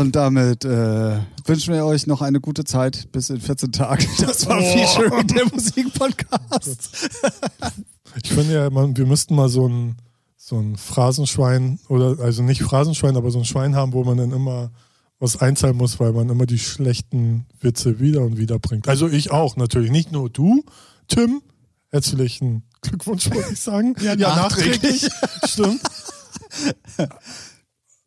Und damit äh, wünschen wir euch noch eine gute Zeit bis in 14 Tagen. Das war Oh. Featuring der Musikpodcast. Ich finde ja, man, wir müssten mal so ein, so ein Phrasenschwein oder also nicht Phrasenschwein, aber so ein Schwein haben, wo man dann immer was einzahlen muss, weil man immer die schlechten Witze wieder und wieder bringt. Also ich auch natürlich, nicht nur du, Tim. Herzlichen Glückwunsch, würde ich sagen. Ja, nachträglich. Stimmt.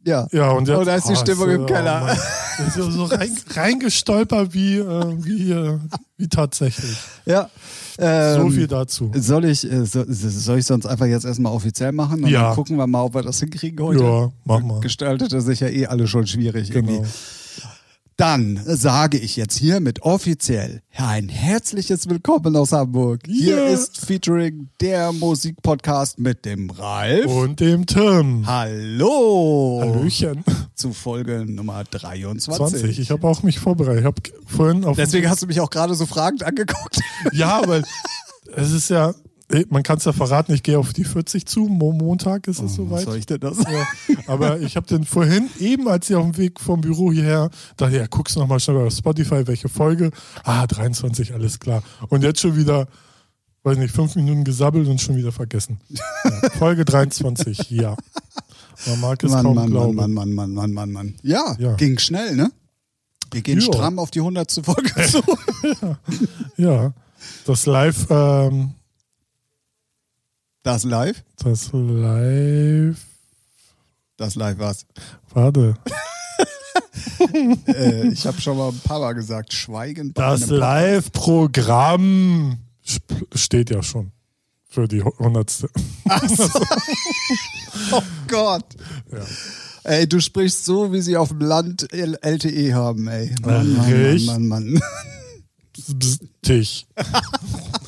Ja. Ja, und jetzt, Oh, da ist die Stimmung im Keller. Das ist so rein, reingestolpert wie, äh, wie, äh, wie tatsächlich. Ja. so Ähm, viel dazu. Soll ich, äh, so, soll ich sonst einfach jetzt erstmal offiziell machen und Ja. dann gucken wir mal, ob wir das hinkriegen heute? Ja, mach mal. Gestaltete sich ja eh alle schon schwierig Genau. irgendwie. Dann sage ich jetzt hiermit offiziell ein herzliches Willkommen aus Hamburg. Hier Ja. ist Featuring der Musikpodcast mit dem Ralf. Und dem Tim. Hallo Hallöchen. zu Folge Nummer 23. 20. Ich habe auch mich vorbereitet. Ich habe vorhin auf. Deswegen hast du mich auch gerade so fragend angeguckt. ja, weil es ist ja, man kann es ja verraten, ich gehe auf die 40 zu. Mo Montag ist es Was soweit. soll ich denn das? Ja, aber ich habe den vorhin, eben als ich auf dem Weg vom Büro hierher, dachte, ja, guckst noch mal schnell auf Spotify, welche Folge. Ah, 23, alles klar. Und jetzt schon wieder, weiß nicht, fünf Minuten gesabbelt und schon wieder vergessen. Ja, Folge 23, ja. Man mag es Mann, kaum Mann, glauben. Mann, Mann, Mann, Mann, Mann, Mann. Ja, Ja. ging schnell, ne? Wir gehen Ja. stramm auf die 100. Folge zu. Ja, das Live, ähm, Das live? das Live, Das live war's. warte, äh, ich habe schon mal ein paar Mal gesagt, Schweigen bei das. Live-Programm steht ja schon für die hundertste. Oh Gott. Ja. Ey, du sprichst so, wie sie auf dem Land LTE haben, ey. Mann, Mann. Mann, Mann, Mann. Tisch.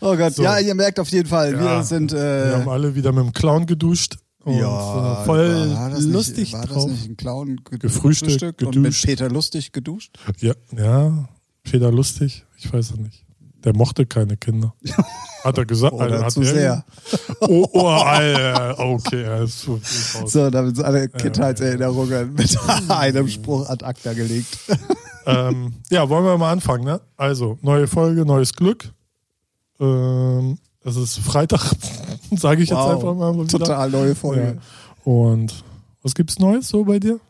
Oh Gott, So. ja, ihr merkt auf jeden Fall, Ja. wir sind äh, Wir haben alle wieder mit dem Clown geduscht und ja, äh, voll war das lustig nicht, war drauf. das nicht ein Clown ge- Gefrühstückt, gefrühstückt und mit geduscht. Peter Lustig geduscht? Ja, ja, Peter lustig, ich weiß es nicht. Der mochte keine Kinder. Hat er gesagt? Oder hat zu er- sehr. Oh, oh Alter. okay, er ist so. So, damit sind alle Kindheitserinnerungen mit einem Spruch ad acta gelegt. ähm, ja, wollen wir mal anfangen, ne? Also, neue Folge, neues Glück. Ähm, es ist Freitag, sage ich jetzt einfach mal wieder. total neue Folge. Ja. Und was gibt's Neues so bei dir?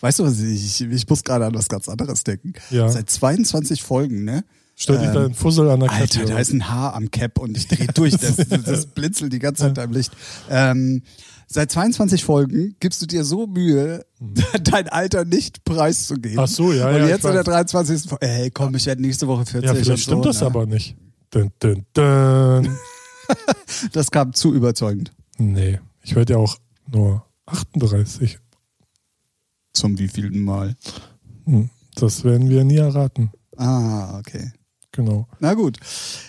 Weißt du was, ich, ich muss gerade an was ganz anderes denken. Ja. Seit 22 Folgen, ne? Stell dich da ein Fussel an der Alter, Kette. da oder? ist ein Haar am Cap und ich drehe durch. Das, das blinzelt die ganze Zeit am Licht. Ähm, seit 22 Folgen gibst du dir so Mühe, dein Alter nicht preiszugeben. Hm. Ach so, ja, Und ja, jetzt in der weiß. 23. Folge, ey, komm, ich werde nächste Woche 40. ja, vielleicht stimmt so, das ne? aber nicht. Dun, dun, dun. Das kam zu überzeugend. nee, ich werde ja auch nur 38. Zum wievielten Mal? Hm, Das werden wir nie erraten. Ah, okay. Genau. Na gut.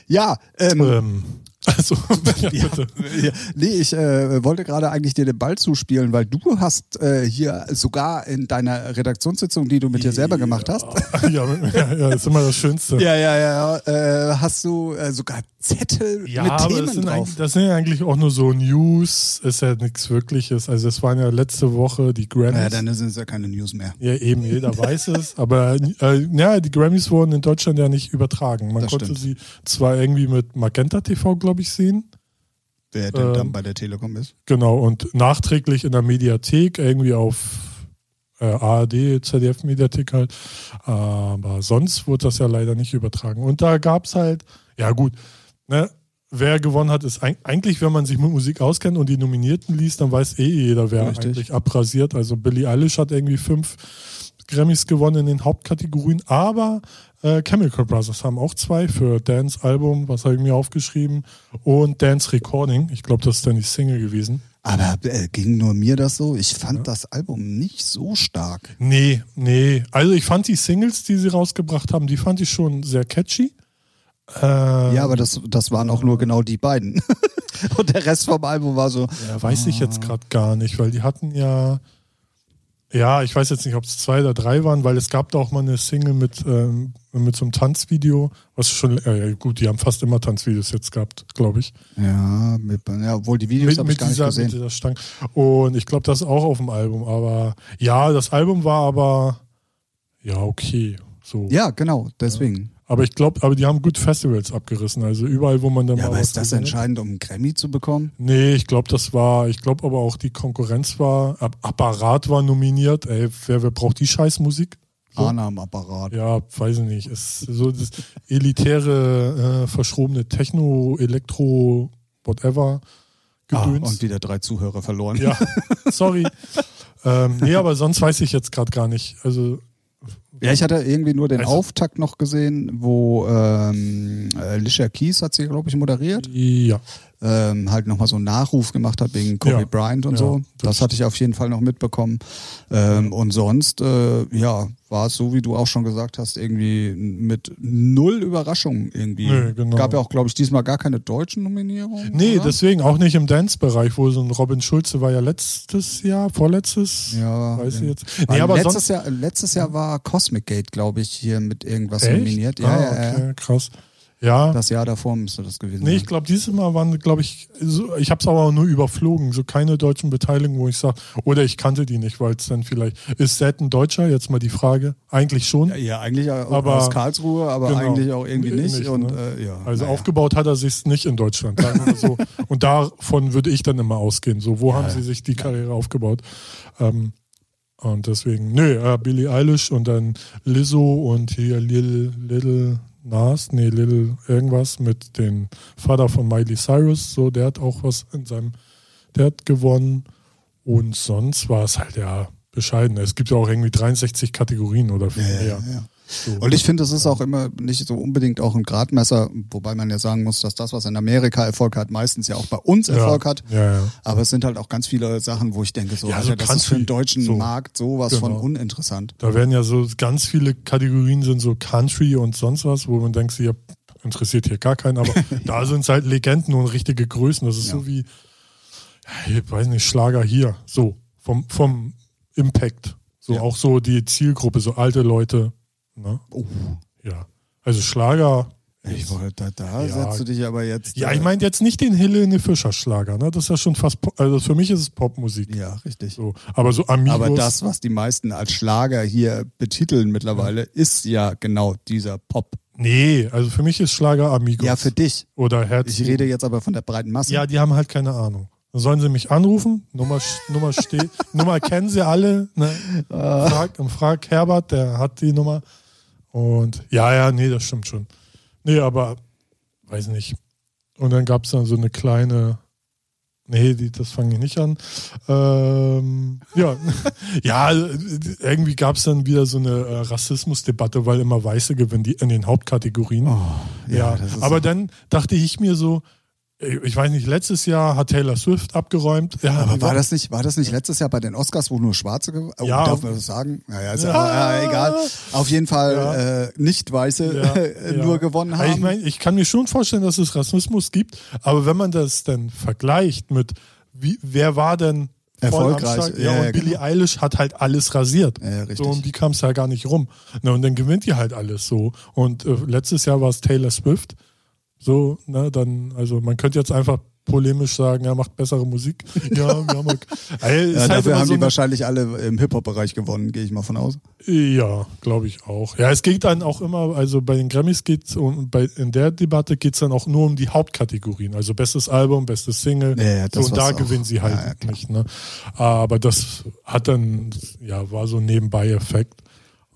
Ja, ähm, Ähm, also, ja, bitte. ja. Nee, ich äh, wollte gerade eigentlich dir den Ball zuspielen, weil du hast äh, hier sogar in deiner Redaktionssitzung, die du mit dir selber gemacht hast, Ja, ja, ja, ist immer das Schönste. ja, ja, ja, äh, hast du äh, sogar Zettel Ja, mit Themen das sind, drauf. das sind ja eigentlich auch nur so News, ist ja nichts Wirkliches. Also es waren ja letzte Woche die Grammys. Ja, dann sind es ja keine News mehr. Ja, eben, jeder weiß es. Aber äh, ja, die Grammys wurden in Deutschland ja nicht übertragen. Man Das konnte stimmt. sie zwar irgendwie mit Magenta TV, glaube ich, sehen. Wer denn Ähm, dann bei der Telekom ist. Genau, und nachträglich in der Mediathek, irgendwie auf äh, ARD, ZDF-Mediathek halt. Aber sonst wurde das ja leider nicht übertragen. Und da gab es halt, ja gut, ne, wer gewonnen hat, ist eig- eigentlich, wenn man sich mit Musik auskennt und die Nominierten liest, dann weiß eh jeder, wer Richtig. eigentlich abrasiert. Also Billie Eilish hat irgendwie fünf Grammys gewonnen in den Hauptkategorien, aber äh, Chemical Brothers haben auch zwei für Dance Album, was habe ich mir aufgeschrieben, und Dance Recording. Ich glaube, das ist dann die Single gewesen. Aber äh, ging nur mir das so? Ich fand das Album nicht so stark. Nee, nee. Also ich fand die Singles, die sie rausgebracht haben, die fand ich schon sehr catchy. Äh, Ja, aber das, das waren auch nur genau die beiden. Und der Rest vom Album war so, ja, weiß ich jetzt gerade gar nicht, weil die hatten ja Ja, ich weiß jetzt nicht, ob es zwei oder drei waren, weil es gab da auch mal eine Single mit, ähm, mit so einem Tanzvideo, was schon, äh, gut, die haben fast immer Tanzvideos jetzt gehabt, glaube ich. Ja, mit, ja, obwohl die Videos habe ich gar dieser, nicht gesehen. Mit dieser Stange. Und ich glaube, das ist auch auf dem Album, aber ja, das Album war aber, ja, okay. So. Ja, genau, deswegen. Aber ich glaube, aber die haben gut Festivals abgerissen. Also überall, wo man dann Ja, mal aber ist das entscheidend, um einen Grammy zu bekommen? Nee, ich glaube, das war, ich glaube aber auch die Konkurrenz war, Apparat war nominiert. Ey, wer, wer braucht die Scheißmusik? So. Am Apparat. Ja, weiß ich nicht. Ist so das elitäre, äh, verschrobene Techno, Elektro, whatever Ah, Gedöns. und wieder drei Zuhörer verloren. ja, sorry. ähm, nee, aber sonst weiß ich jetzt gerade gar nicht. Also, Ja, ich hatte irgendwie nur den Also- Auftakt noch gesehen, wo ähm, äh, Alicia Keys hat sie, glaube ich, moderiert. ja. Ähm, halt nochmal so einen Nachruf gemacht hat wegen Kobe Ja. Bryant und Ja, so. das- Das hatte ich auf jeden Fall noch mitbekommen. Ähm, Und sonst, äh, ja, war es so, wie du auch schon gesagt hast, irgendwie mit null Überraschungen irgendwie. Nee, genau. Gab ja auch, glaube ich, diesmal gar keine deutschen Nominierungen. Nee, oder? deswegen auch nicht im Dance-Bereich, wo so ein Robin Schulze war ja letztes Jahr, vorletztes, Ja, weiß ich ja. jetzt. Weil Nee, aber letztes, Jahr, letztes Jahr war Cosmic Gate, glaube ich, hier mit irgendwas Echt? nominiert. Ja, ah, ja, ja. okay, krass. Ja, Das Jahr davor müsste das gewesen nee, ich sein. glaube, dieses Mal waren, glaube ich, so, ich habe es aber nur überflogen, so keine deutschen Beteiligungen, wo ich sage, oder ich kannte die nicht, weil es dann vielleicht, ist Zed ein Deutscher? Jetzt mal die Frage. Eigentlich schon. Ja, ja, eigentlich Aber- aus Karlsruhe, aber Genau. eigentlich auch irgendwie nicht. Nicht, und, ne? äh, ja, Also naja. aufgebaut hat er sich nicht in Deutschland, so. Und davon würde ich dann immer ausgehen. So, wo haben sie sich die Karriere aufgebaut? Ähm, und deswegen, nö, äh, Billie Eilish und dann Lizzo und hier Lil, Little Nas, nee, Little irgendwas mit dem Vater von Miley Cyrus. So, der hat auch was in seinem, der hat gewonnen. Und sonst war es halt ja bescheiden. Es gibt ja auch irgendwie 63 Kategorien oder viel Ja, mehr. ja, ja. So. Und ich finde, das ist auch immer nicht so unbedingt auch ein Gradmesser, wobei man ja sagen muss, dass das, was in Amerika Erfolg hat, meistens ja auch bei uns Erfolg hat. Ja, ja. Aber es sind halt auch ganz viele Sachen, wo ich denke, so, Ja, Alter, so das ist für den deutschen so. Markt sowas von Genau. uninteressant. Da werden ja so ganz viele Kategorien sind so Country und sonst was, wo man denkt, ja, interessiert hier gar keinen, aber da sind es halt Legenden und richtige Größen. Das ist Ja. so wie, ja, ich weiß nicht, Schlager hier, so vom, vom Impact. So Ja. auch so die Zielgruppe, so alte Leute. Ne? Oh, Ja. Also Schlager. ich wollte, da, da Ja. setzt du dich aber jetzt. Ja, äh, ich meine jetzt nicht den Helene Fischer Schlager, ne? Das ist ja schon fast, Pop, also für mich ist es Popmusik. Ja, richtig. So. Aber so Amigos. Aber das, was die meisten als Schlager hier betiteln mittlerweile, ist ja genau dieser Pop. Nee, also für mich ist Schlager Amigos. Ja, für dich. Oder Herz. Ich rede jetzt aber von der breiten Masse. Ja, die haben halt keine Ahnung. Dann sollen sie mich anrufen, Nummer, Nummer steht, Nummer kennen sie alle, ne? Frag, frag Herbert, der hat die Nummer. Und ja, ja, nee, das stimmt schon. Nee, aber weiß nicht. Und dann gab es dann so eine kleine, nee, die, das fange ich nicht an. Ähm, ja, ja, irgendwie gab es dann wieder so eine äh, Rassismusdebatte, weil immer Weiße gewinnen, die in den Hauptkategorien. Oh, Ja, ist aber so- dann dachte ich mir so, ich weiß nicht, letztes Jahr hat Taylor Swift abgeräumt. Ja, Aber war das nicht, war das nicht letztes Jahr bei den Oscars, wo nur Schwarze gewonnen oh, Ja. Darf man das sagen? Naja, ist ja, Ja. ja, egal. Auf jeden Fall Ja. äh, nicht Weiße Ja, nur gewonnen Also haben. Ich meine, ich kann mir schon vorstellen, dass es Rassismus gibt, aber wenn man das dann vergleicht mit, wie, wer war denn Erfolgreich. Ja, Ja, und ja, Billie genau. Eilish hat halt alles rasiert. Ja, richtig. So, um die kam es ja gar nicht rum. Na, und dann gewinnt die halt alles so. Und äh, letztes Jahr war es Taylor Swift. So, ne, dann, also man könnte jetzt einfach polemisch sagen, er macht bessere Musik. Ja, wir haben halt, ist ja, halt dafür haben so die wahrscheinlich alle im Hip-Hop-Bereich gewonnen, gehe ich mal von aus. Ja, glaube ich auch. Ja, es geht dann auch immer, also bei den Grammys geht's um, bei, in der Debatte geht's dann auch nur um die Hauptkategorien, also bestes Album, bestes Single. Ja, so, und da auch. gewinnen sie halt nicht. Ne? Aber das hat dann, ja, war so ein Nebenbei-Effekt.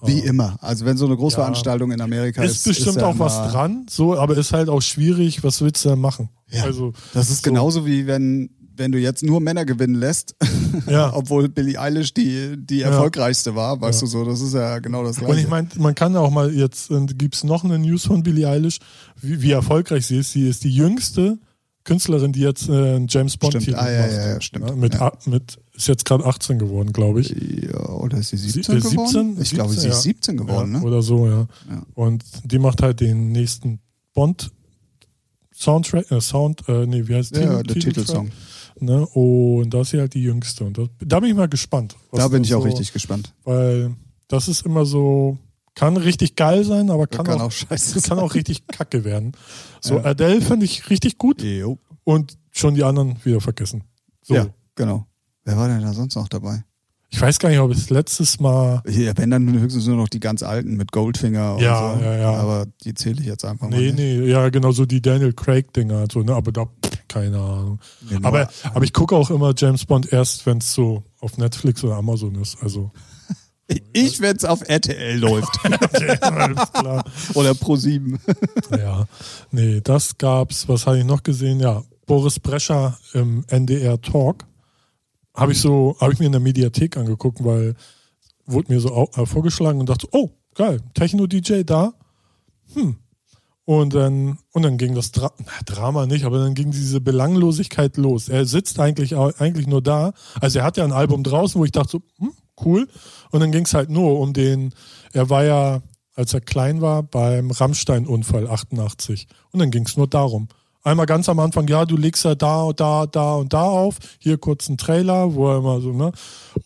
Wie immer. Also wenn so eine Großveranstaltung in Amerika ist, Ist bestimmt ja auch was dran, so, aber ist halt auch schwierig, was willst du da machen? Ja, Also, Das ist so, genauso wie wenn wenn du jetzt nur Männer gewinnen lässt, Ja. obwohl Billie Eilish die, die erfolgreichste war, weißt du so, das ist ja genau das Gleiche. Und ich meine, man kann auch mal jetzt, äh, gibt's noch eine News von Billie Eilish, wie, wie erfolgreich sie ist. Sie ist die jüngste Künstlerin, die jetzt äh, einen James Bond Stimmt. Ah, ja, macht. ja, ja, stimmt. Ja, mit, Ja. mit, ist jetzt gerade 18 geworden, glaube ich. ja, oder ist sie Sie- 17 äh, geworden? 17? Ich glaube, sie 17, ist ja. 17 geworden, ja, ne? Oder so, ja. Ja. Und die macht halt den nächsten Bond Soundtrack, äh, Sound, äh, nee, wie heißt Ja, Titel- der? Titelsong. Ne? Und das ist ja halt die jüngste. Und das, da bin ich mal gespannt. Da bin ich auch so, richtig gespannt. Weil das ist immer so, kann richtig geil sein, aber kann, kann auch, auch scheiße kann auch richtig kacke werden. So, Ja. Adele finde ich richtig gut Jo. und schon die anderen wieder vergessen. So. Ja, genau. Wer war denn da sonst noch dabei? Ich weiß gar nicht, ob es letztes Mal. Hier, wenn dann höchstens nur noch die ganz alten mit Goldfinger und Ja, so. ja, ja. Aber die zähle ich jetzt einfach mal. Nee, nicht. nee, ja, genau so die Daniel Craig-Dinger, und so, ne? aber da, keine Ahnung. Nur- Aber, aber ich gucke auch immer James Bond erst, wenn es so auf Netflix oder Amazon ist. Also, ich, wenn es auf RTL läuft. alles klar. Oder Pro7. Ja, nee, das gab's. Was habe ich noch gesehen? Ja, Boris Brescher im NDR Talk. Habe ich so, habe ich mir in der Mediathek angeguckt, weil wurde mir so äh, vorgeschlagen und dachte, oh, geil, Techno-DJ da. Hm. Und dann, und dann ging das Dra na, Drama nicht, aber dann ging diese Belanglosigkeit los. Er sitzt eigentlich, eigentlich nur da. Also er hat ja ein Album draußen, wo ich dachte so, hm, cool. Und dann ging es halt nur um den, er war ja, als er klein war, beim Rammstein-Unfall 88. Und dann ging es nur darum. Einmal ganz am Anfang, ja, du legst ja da und da, da und da auf. Hier kurz ein Trailer, wo er immer so, ne?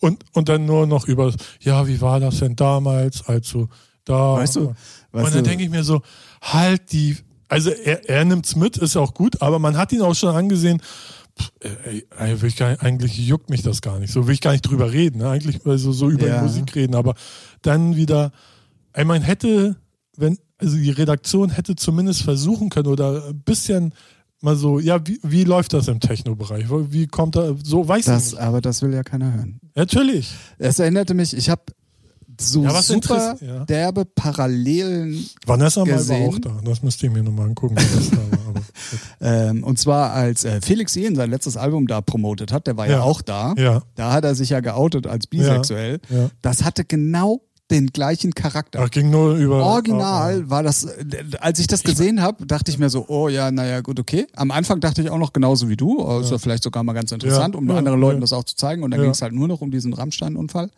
Und, und dann nur noch über, ja, wie war das denn damals, als du da. Weißt du, und weißt dann du- denke ich mir so, halt die, also er, er nimmt's mit, ist auch gut, aber man hat ihn auch schon angesehen, ich nicht, eigentlich juckt mich das gar nicht. So will ich gar nicht drüber reden. Ne? Eigentlich also so über Ja. die Musik reden, aber dann wieder, ey, man hätte, wenn, also die Redaktion hätte zumindest versuchen können oder ein bisschen mal so, ja, wie, wie läuft das im Techno-Bereich? Wie kommt da, so weiß ich Das, nicht. aber das will ja keiner hören. Natürlich. Es erinnerte mich, ich habe so Ja, super ja. derbe Parallelen Vanessa mal war Gesehen. auch da. Das müsste ich mir nochmal angucken, Ähm, und zwar als äh, Felix Jähn sein letztes Album da promotet hat, der war ja, Ja. auch da. ja, Da hat er sich ja geoutet als bisexuell. ja. Das hatte genau den gleichen Charakter. Ach, ging nur über. Original war das, äh, als ich das gesehen habe, dachte ich mir so, oh ja, naja, gut, okay. Am Anfang dachte ich auch noch genauso wie du, oh, ist ja vielleicht sogar mal ganz interessant, um anderen Leuten das auch zu zeigen. Und dann ging es halt nur noch um diesen Rammstein-Unfall.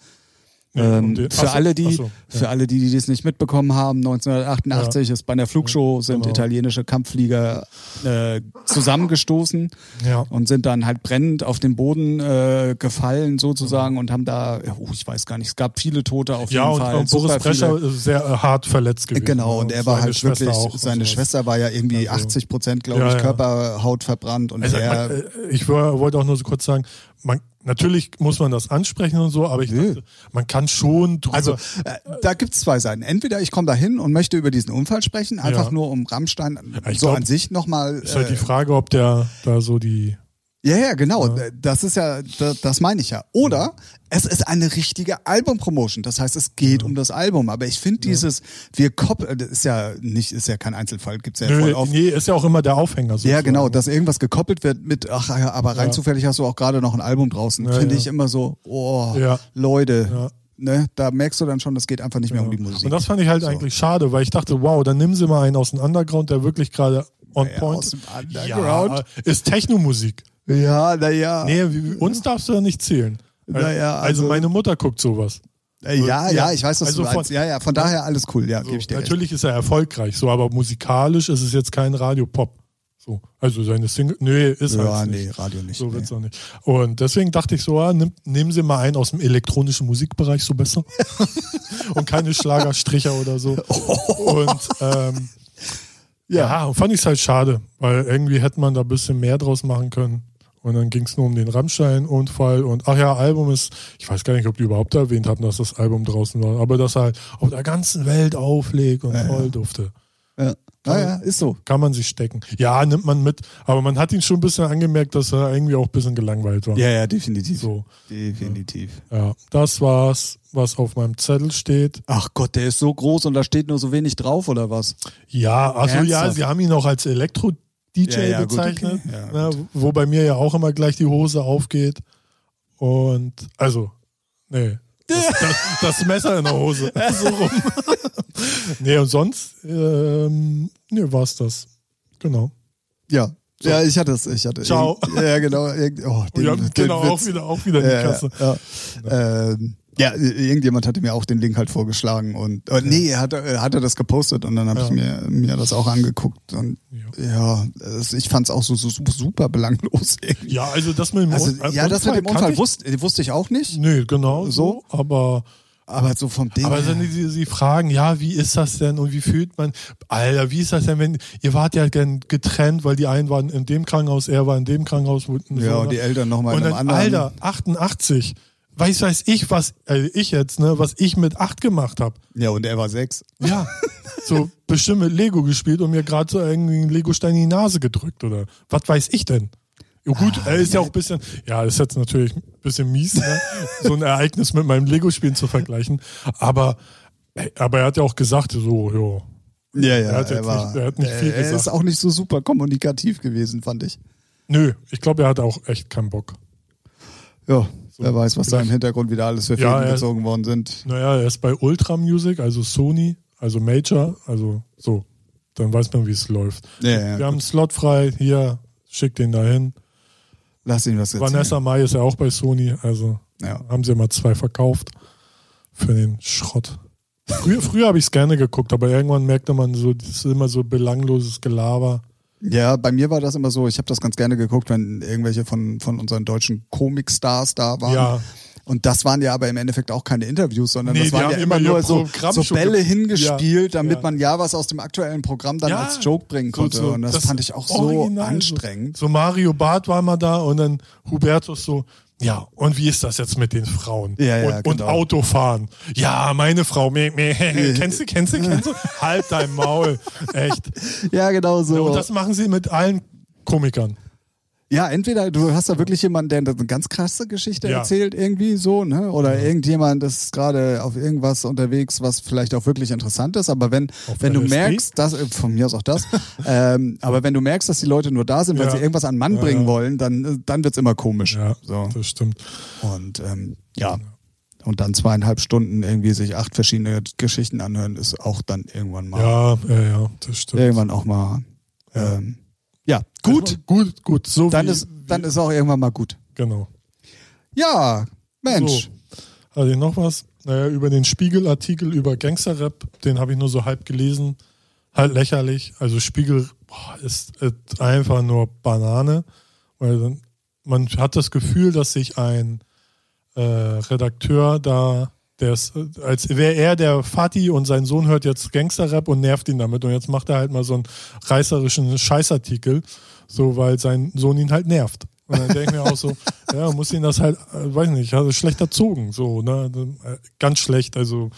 Ähm, den- für ach so, alle, die, ach so, für alle, die, die das nicht mitbekommen haben, 1988 ist bei einer Flugshow sind genau. italienische Kampfflieger äh, zusammengestoßen Ja. und sind dann halt brennend auf den Boden äh, gefallen sozusagen und haben da, oh, ich weiß gar nicht, es gab viele Tote auf Ja, jeden und, Fall. und Boris Brescher ist sehr äh, hart verletzt gewesen. Genau, und er war halt Schwester wirklich, auch und seine. Schwester war ja irgendwie Also- 80 Prozent, glaube Ja, ich, ja. Körperhaut verbrannt und Also, er, man, äh, ich wollte auch nur so kurz sagen, man, natürlich muss man das ansprechen und so, aber ich dachte, man kann schon drüber. Also äh, da gibt's zwei Seiten. Entweder ich komme da hin und möchte über diesen Unfall sprechen, einfach Ja. nur um Rammstein ich so glaub, an sich nochmal. ist halt die Frage, ob der da so die. Ja, ja, genau. Das ist ja, das, das meine ich ja. Oder es ist eine richtige Album-Promotion. Das heißt, es geht um das Album. Aber ich finde dieses, wir koppeln, das ist ja nicht, ist ja kein Einzelfall, gibt's ja voll Nö, oft. nee, ist ja auch immer der Aufhänger. Ja, sozusagen. genau, dass irgendwas gekoppelt wird mit, ach ja, aber rein Ja. zufällig hast du auch gerade noch ein Album draußen. Ja, Finde ja. ich immer so, oh, Ja. Leute, Ja. ne, da merkst du dann schon, das geht einfach nicht mehr um die Musik. Und das fand ich halt So. eigentlich schade, weil ich dachte, wow, dann nimm sie mal einen aus dem Underground, der wirklich gerade on Ja, point aus dem Underground. Ja, ist Technomusik. Ja, naja. Nee, uns darfst du ja nicht zählen. Naja, also, also- meine Mutter guckt sowas. Äh, ja, ja, Ja, ich weiß, was also du von- meinst. Ja, ja, von daher alles cool, ja, So, gebe ich dir recht. natürlich ist er erfolgreich, so, aber musikalisch ist es jetzt kein Radiopop. So, also seine Single, nee, ist Ja, halt nee, nicht. Radio nicht. So nee. wird's auch nicht. Und deswegen dachte ich so, ah, nimm, nehmen Sie mal einen aus dem elektronischen Musikbereich, so besser. und keine Schlagerstricher oder so. Und ähm, ja, und fand ich es halt schade, weil irgendwie hätte man da ein bisschen mehr draus machen können. Und dann ging es nur um den Rammstein-Unfall und ach ja, Album ist, ich weiß gar nicht, ob die überhaupt erwähnt haben, dass das Album draußen war, aber dass er halt auf der ganzen Welt auflegt und Ja, voll ja. dufte. Ja. Naja, ist so. Kann man sich stecken. Ja, nimmt man mit, aber man hat ihn schon ein bisschen angemerkt, dass er irgendwie auch ein bisschen gelangweilt war. Ja, ja, definitiv. So, Definitiv. ja, das war's, was auf meinem Zettel steht. Ach Gott, der ist so groß und da steht nur so wenig drauf, oder was? Ja, also ja, Ernsthaft? sie haben ihn auch als Elektro-DJ Ja, ja, gut, bezeichnet, okay. Ja, ne, wo bei mir ja auch immer gleich die Hose aufgeht. Und also, nee. Das, das, das Messer in der Hose. so rum. nee, und sonst, ähm, nee, war's das. Genau. Ja. Ja, ich hatte es, ich hatte. Ciao. Ja, genau. Oh, den, ja, den genau, auch Witz. wieder, auch wieder in die Kasse. ja, ja. Ähm, Ja, irgendjemand hatte mir auch den Link halt vorgeschlagen und äh, nee, hat er hat er das gepostet und dann habe Ja. ich mir mir das auch angeguckt und ja, es, ich fand es auch so, so super belanglos. irgendwie. Ja, also das mit dem Also Un- ja, das mit dem Unfall ich- wusste, wusste ich auch nicht, Nö, genau So? so, aber aber so vom Ding. Aber dann die, die fragen, ja, wie ist das denn und wie fühlt man? Alter, wie ist das denn, wenn ihr wart ja getrennt, weil die einen waren in dem Krankenhaus, er war in dem Krankenhaus. ja, so, und ne? die Eltern nochmal in einem anderen. Alter, 88. Weiß weiß ich, was äh, ich jetzt, ne, was ich mit acht gemacht habe. Ja, und er war sechs. Ja, so bestimmt mit Lego gespielt und mir gerade so irgendwie einen Lego-Stein in die Nase gedrückt oder was weiß ich denn? Ja, gut, Ah, er ist ja auch ein bisschen, ja, ist jetzt natürlich ein bisschen mies, ne? so ein Ereignis mit meinem Lego-Spielen zu vergleichen. Aber, aber er hat ja auch gesagt, so, ja, Ja, ja, Er hat er, war, nicht- er hat nicht viel er ist gesagt. auch nicht so super kommunikativ gewesen, fand ich. nö, ich glaube, er hatte auch echt keinen Bock. Ja, wer weiß, was da im Hintergrund wieder alles für Ja, Fäden gezogen worden sind. Naja, er ist bei Ultra Music, also Sony, also Major, also so. Dann weiß man, wie es läuft. Ja, ja, Wir gut. haben einen Slot frei, hier, schick den dahin. Lass ihn was erzählen. Vanessa Mai ist ja auch bei Sony, also Ja. haben sie mal zwei verkauft für den Schrott. Früher, früher habe ich es gerne geguckt, aber irgendwann merkte man so, das ist immer so belangloses Gelaber. Ja, bei mir war das immer so, ich habe das ganz gerne geguckt, wenn irgendwelche von, von unseren deutschen Comicstars da waren. Ja. Und das waren ja aber im Endeffekt auch keine Interviews, sondern Nee, das waren ja immer nur so, so Bälle ge- hingespielt, Ja, damit ja. man ja was aus dem aktuellen Programm dann Ja. als Joke bringen So- konnte. so, und das, fand ich auch so original, anstrengend. So, so Mario Barth war mal da und dann Hubertus so, ja, und wie ist das jetzt mit den Frauen? Ja, ja, und, und genau. Autofahren. Ja, meine Frau, meh, meh, kennst du, kennst du, kennst du? halt dein Maul. Echt. Ja, genau so. Und das machen sie mit allen Komikern. Ja, entweder du hast da wirklich jemanden, der eine ganz krasse Geschichte Ja. erzählt, irgendwie so, ne? Oder irgendjemand ist gerade auf irgendwas unterwegs, was vielleicht auch wirklich interessant ist. Aber wenn, Auf wenn du merkst, dass, äh, von mir aus auch das, ähm, aber wenn du merkst, dass die Leute nur da sind, weil Ja. sie irgendwas an Mann Ja, bringen ja. wollen, dann, äh, dann wird's immer komisch. Ja, So. das stimmt. Und ähm, ja. Und dann zweieinhalb Stunden irgendwie sich acht verschiedene Geschichten anhören, ist auch dann irgendwann mal, Ja, ja, ja, das stimmt. irgendwann auch mal, Ja. ähm, ja, gut. Gut, gut. So Dann wie, ist, dann ist auch irgendwann mal gut. Genau. Ja, Mensch. So. Hatte ich noch was? Naja, über den Spiegel-Artikel über Gangster-Rap, den habe ich nur so halb gelesen. Halt lächerlich. Also Spiegel boah, ist, ist einfach nur Banane. Weil man hat das Gefühl, dass sich ein äh, Redakteur da, der ist, als wäre er der Fatih und sein Sohn hört jetzt Gangster-Rap und nervt ihn damit. Und jetzt macht er halt mal so einen reißerischen Scheißartikel, so weil sein Sohn ihn halt nervt. Und dann denke ich mir auch so, ja, muss ihn das halt, äh, weiß nicht, hat er schlecht erzogen, so, ne, äh, ganz schlecht. Also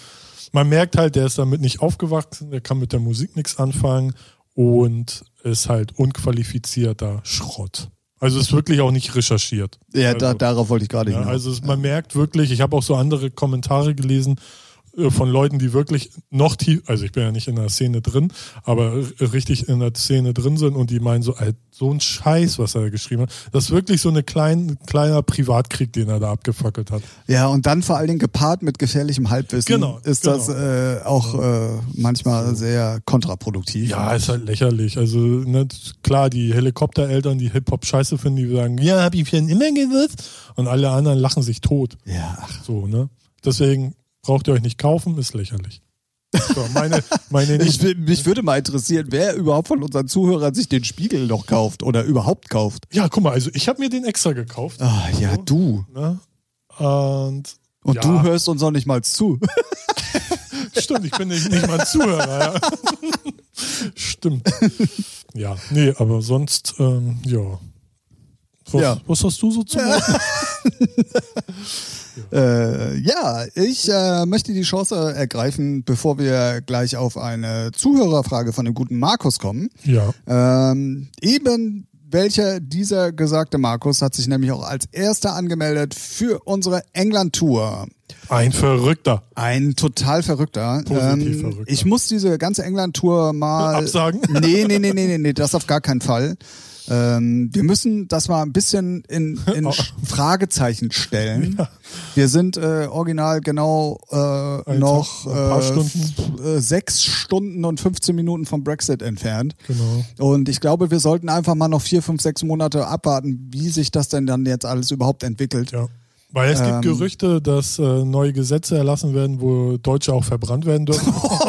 man merkt halt, der ist damit nicht aufgewachsen, der kann mit der Musik nichts anfangen und ist halt unqualifizierter Schrott. Also ist wirklich auch nicht recherchiert. Ja, also, da, darauf wollte ich gerade ja, hinaus. also es, man merkt wirklich, ich habe auch so andere Kommentare gelesen von Leuten, die wirklich noch tief, also ich bin ja nicht in der Szene drin, aber richtig in der Szene drin sind und die meinen so, so ein Scheiß, was er da geschrieben hat. Das ist wirklich so ein klein, kleiner Privatkrieg, den er da abgefackelt hat. ja, und dann vor allen Dingen gepaart mit gefährlichem Halbwissen Genau, ist genau. das äh, auch äh, manchmal sehr kontraproduktiv. Ja, ist halt lächerlich. Also, ne, klar, die Helikoptereltern, die Hip-Hop scheiße finden, die sagen, ja, hab ich schon immer gewusst. Und alle anderen lachen sich tot. Ja, ach, So, ne? Deswegen braucht ihr euch nicht kaufen, ist lächerlich. So, meine, meine ich, mich würde mal interessieren, wer überhaupt von unseren Zuhörern sich den Spiegel noch kauft oder überhaupt kauft. Ja, guck mal, also ich habe mir den extra gekauft. Ah, ja, du. Ne? Und, Und ja, du hörst uns auch nicht mal zu. Stimmt, ich bin nicht, nicht mal ein Zuhörer. Ja. Stimmt. Ja, nee, aber sonst, ähm, ja. Was, Ja. was hast du so zu machen? Äh, ja, ich äh, möchte die Chance ergreifen, bevor wir gleich auf eine Zuhörerfrage von dem guten Markus kommen. Ja. Ähm, eben welcher dieser gesagte Markus hat sich nämlich auch als erster angemeldet für unsere England-Tour. Ein Verrückter. Ein total verrückter. Positiv verrückter. Ich muss diese ganze England-Tour mal. Absagen? Nee, nee, nee, nee, nee, nee, das auf gar keinen Fall. Ähm, wir müssen das mal ein bisschen in, in Oh. Fragezeichen stellen. Wir sind äh, original genau äh, noch äh, Stunden. äh, sechs Stunden und 15 Minuten vom Brexit entfernt. Genau. Und ich glaube, wir sollten einfach mal noch vier, fünf, sechs Monate abwarten, wie sich das denn dann jetzt alles überhaupt entwickelt. Ja. Weil es gibt Ähm. Gerüchte, dass äh, neue Gesetze erlassen werden, wo Deutsche auch verbrannt werden dürfen.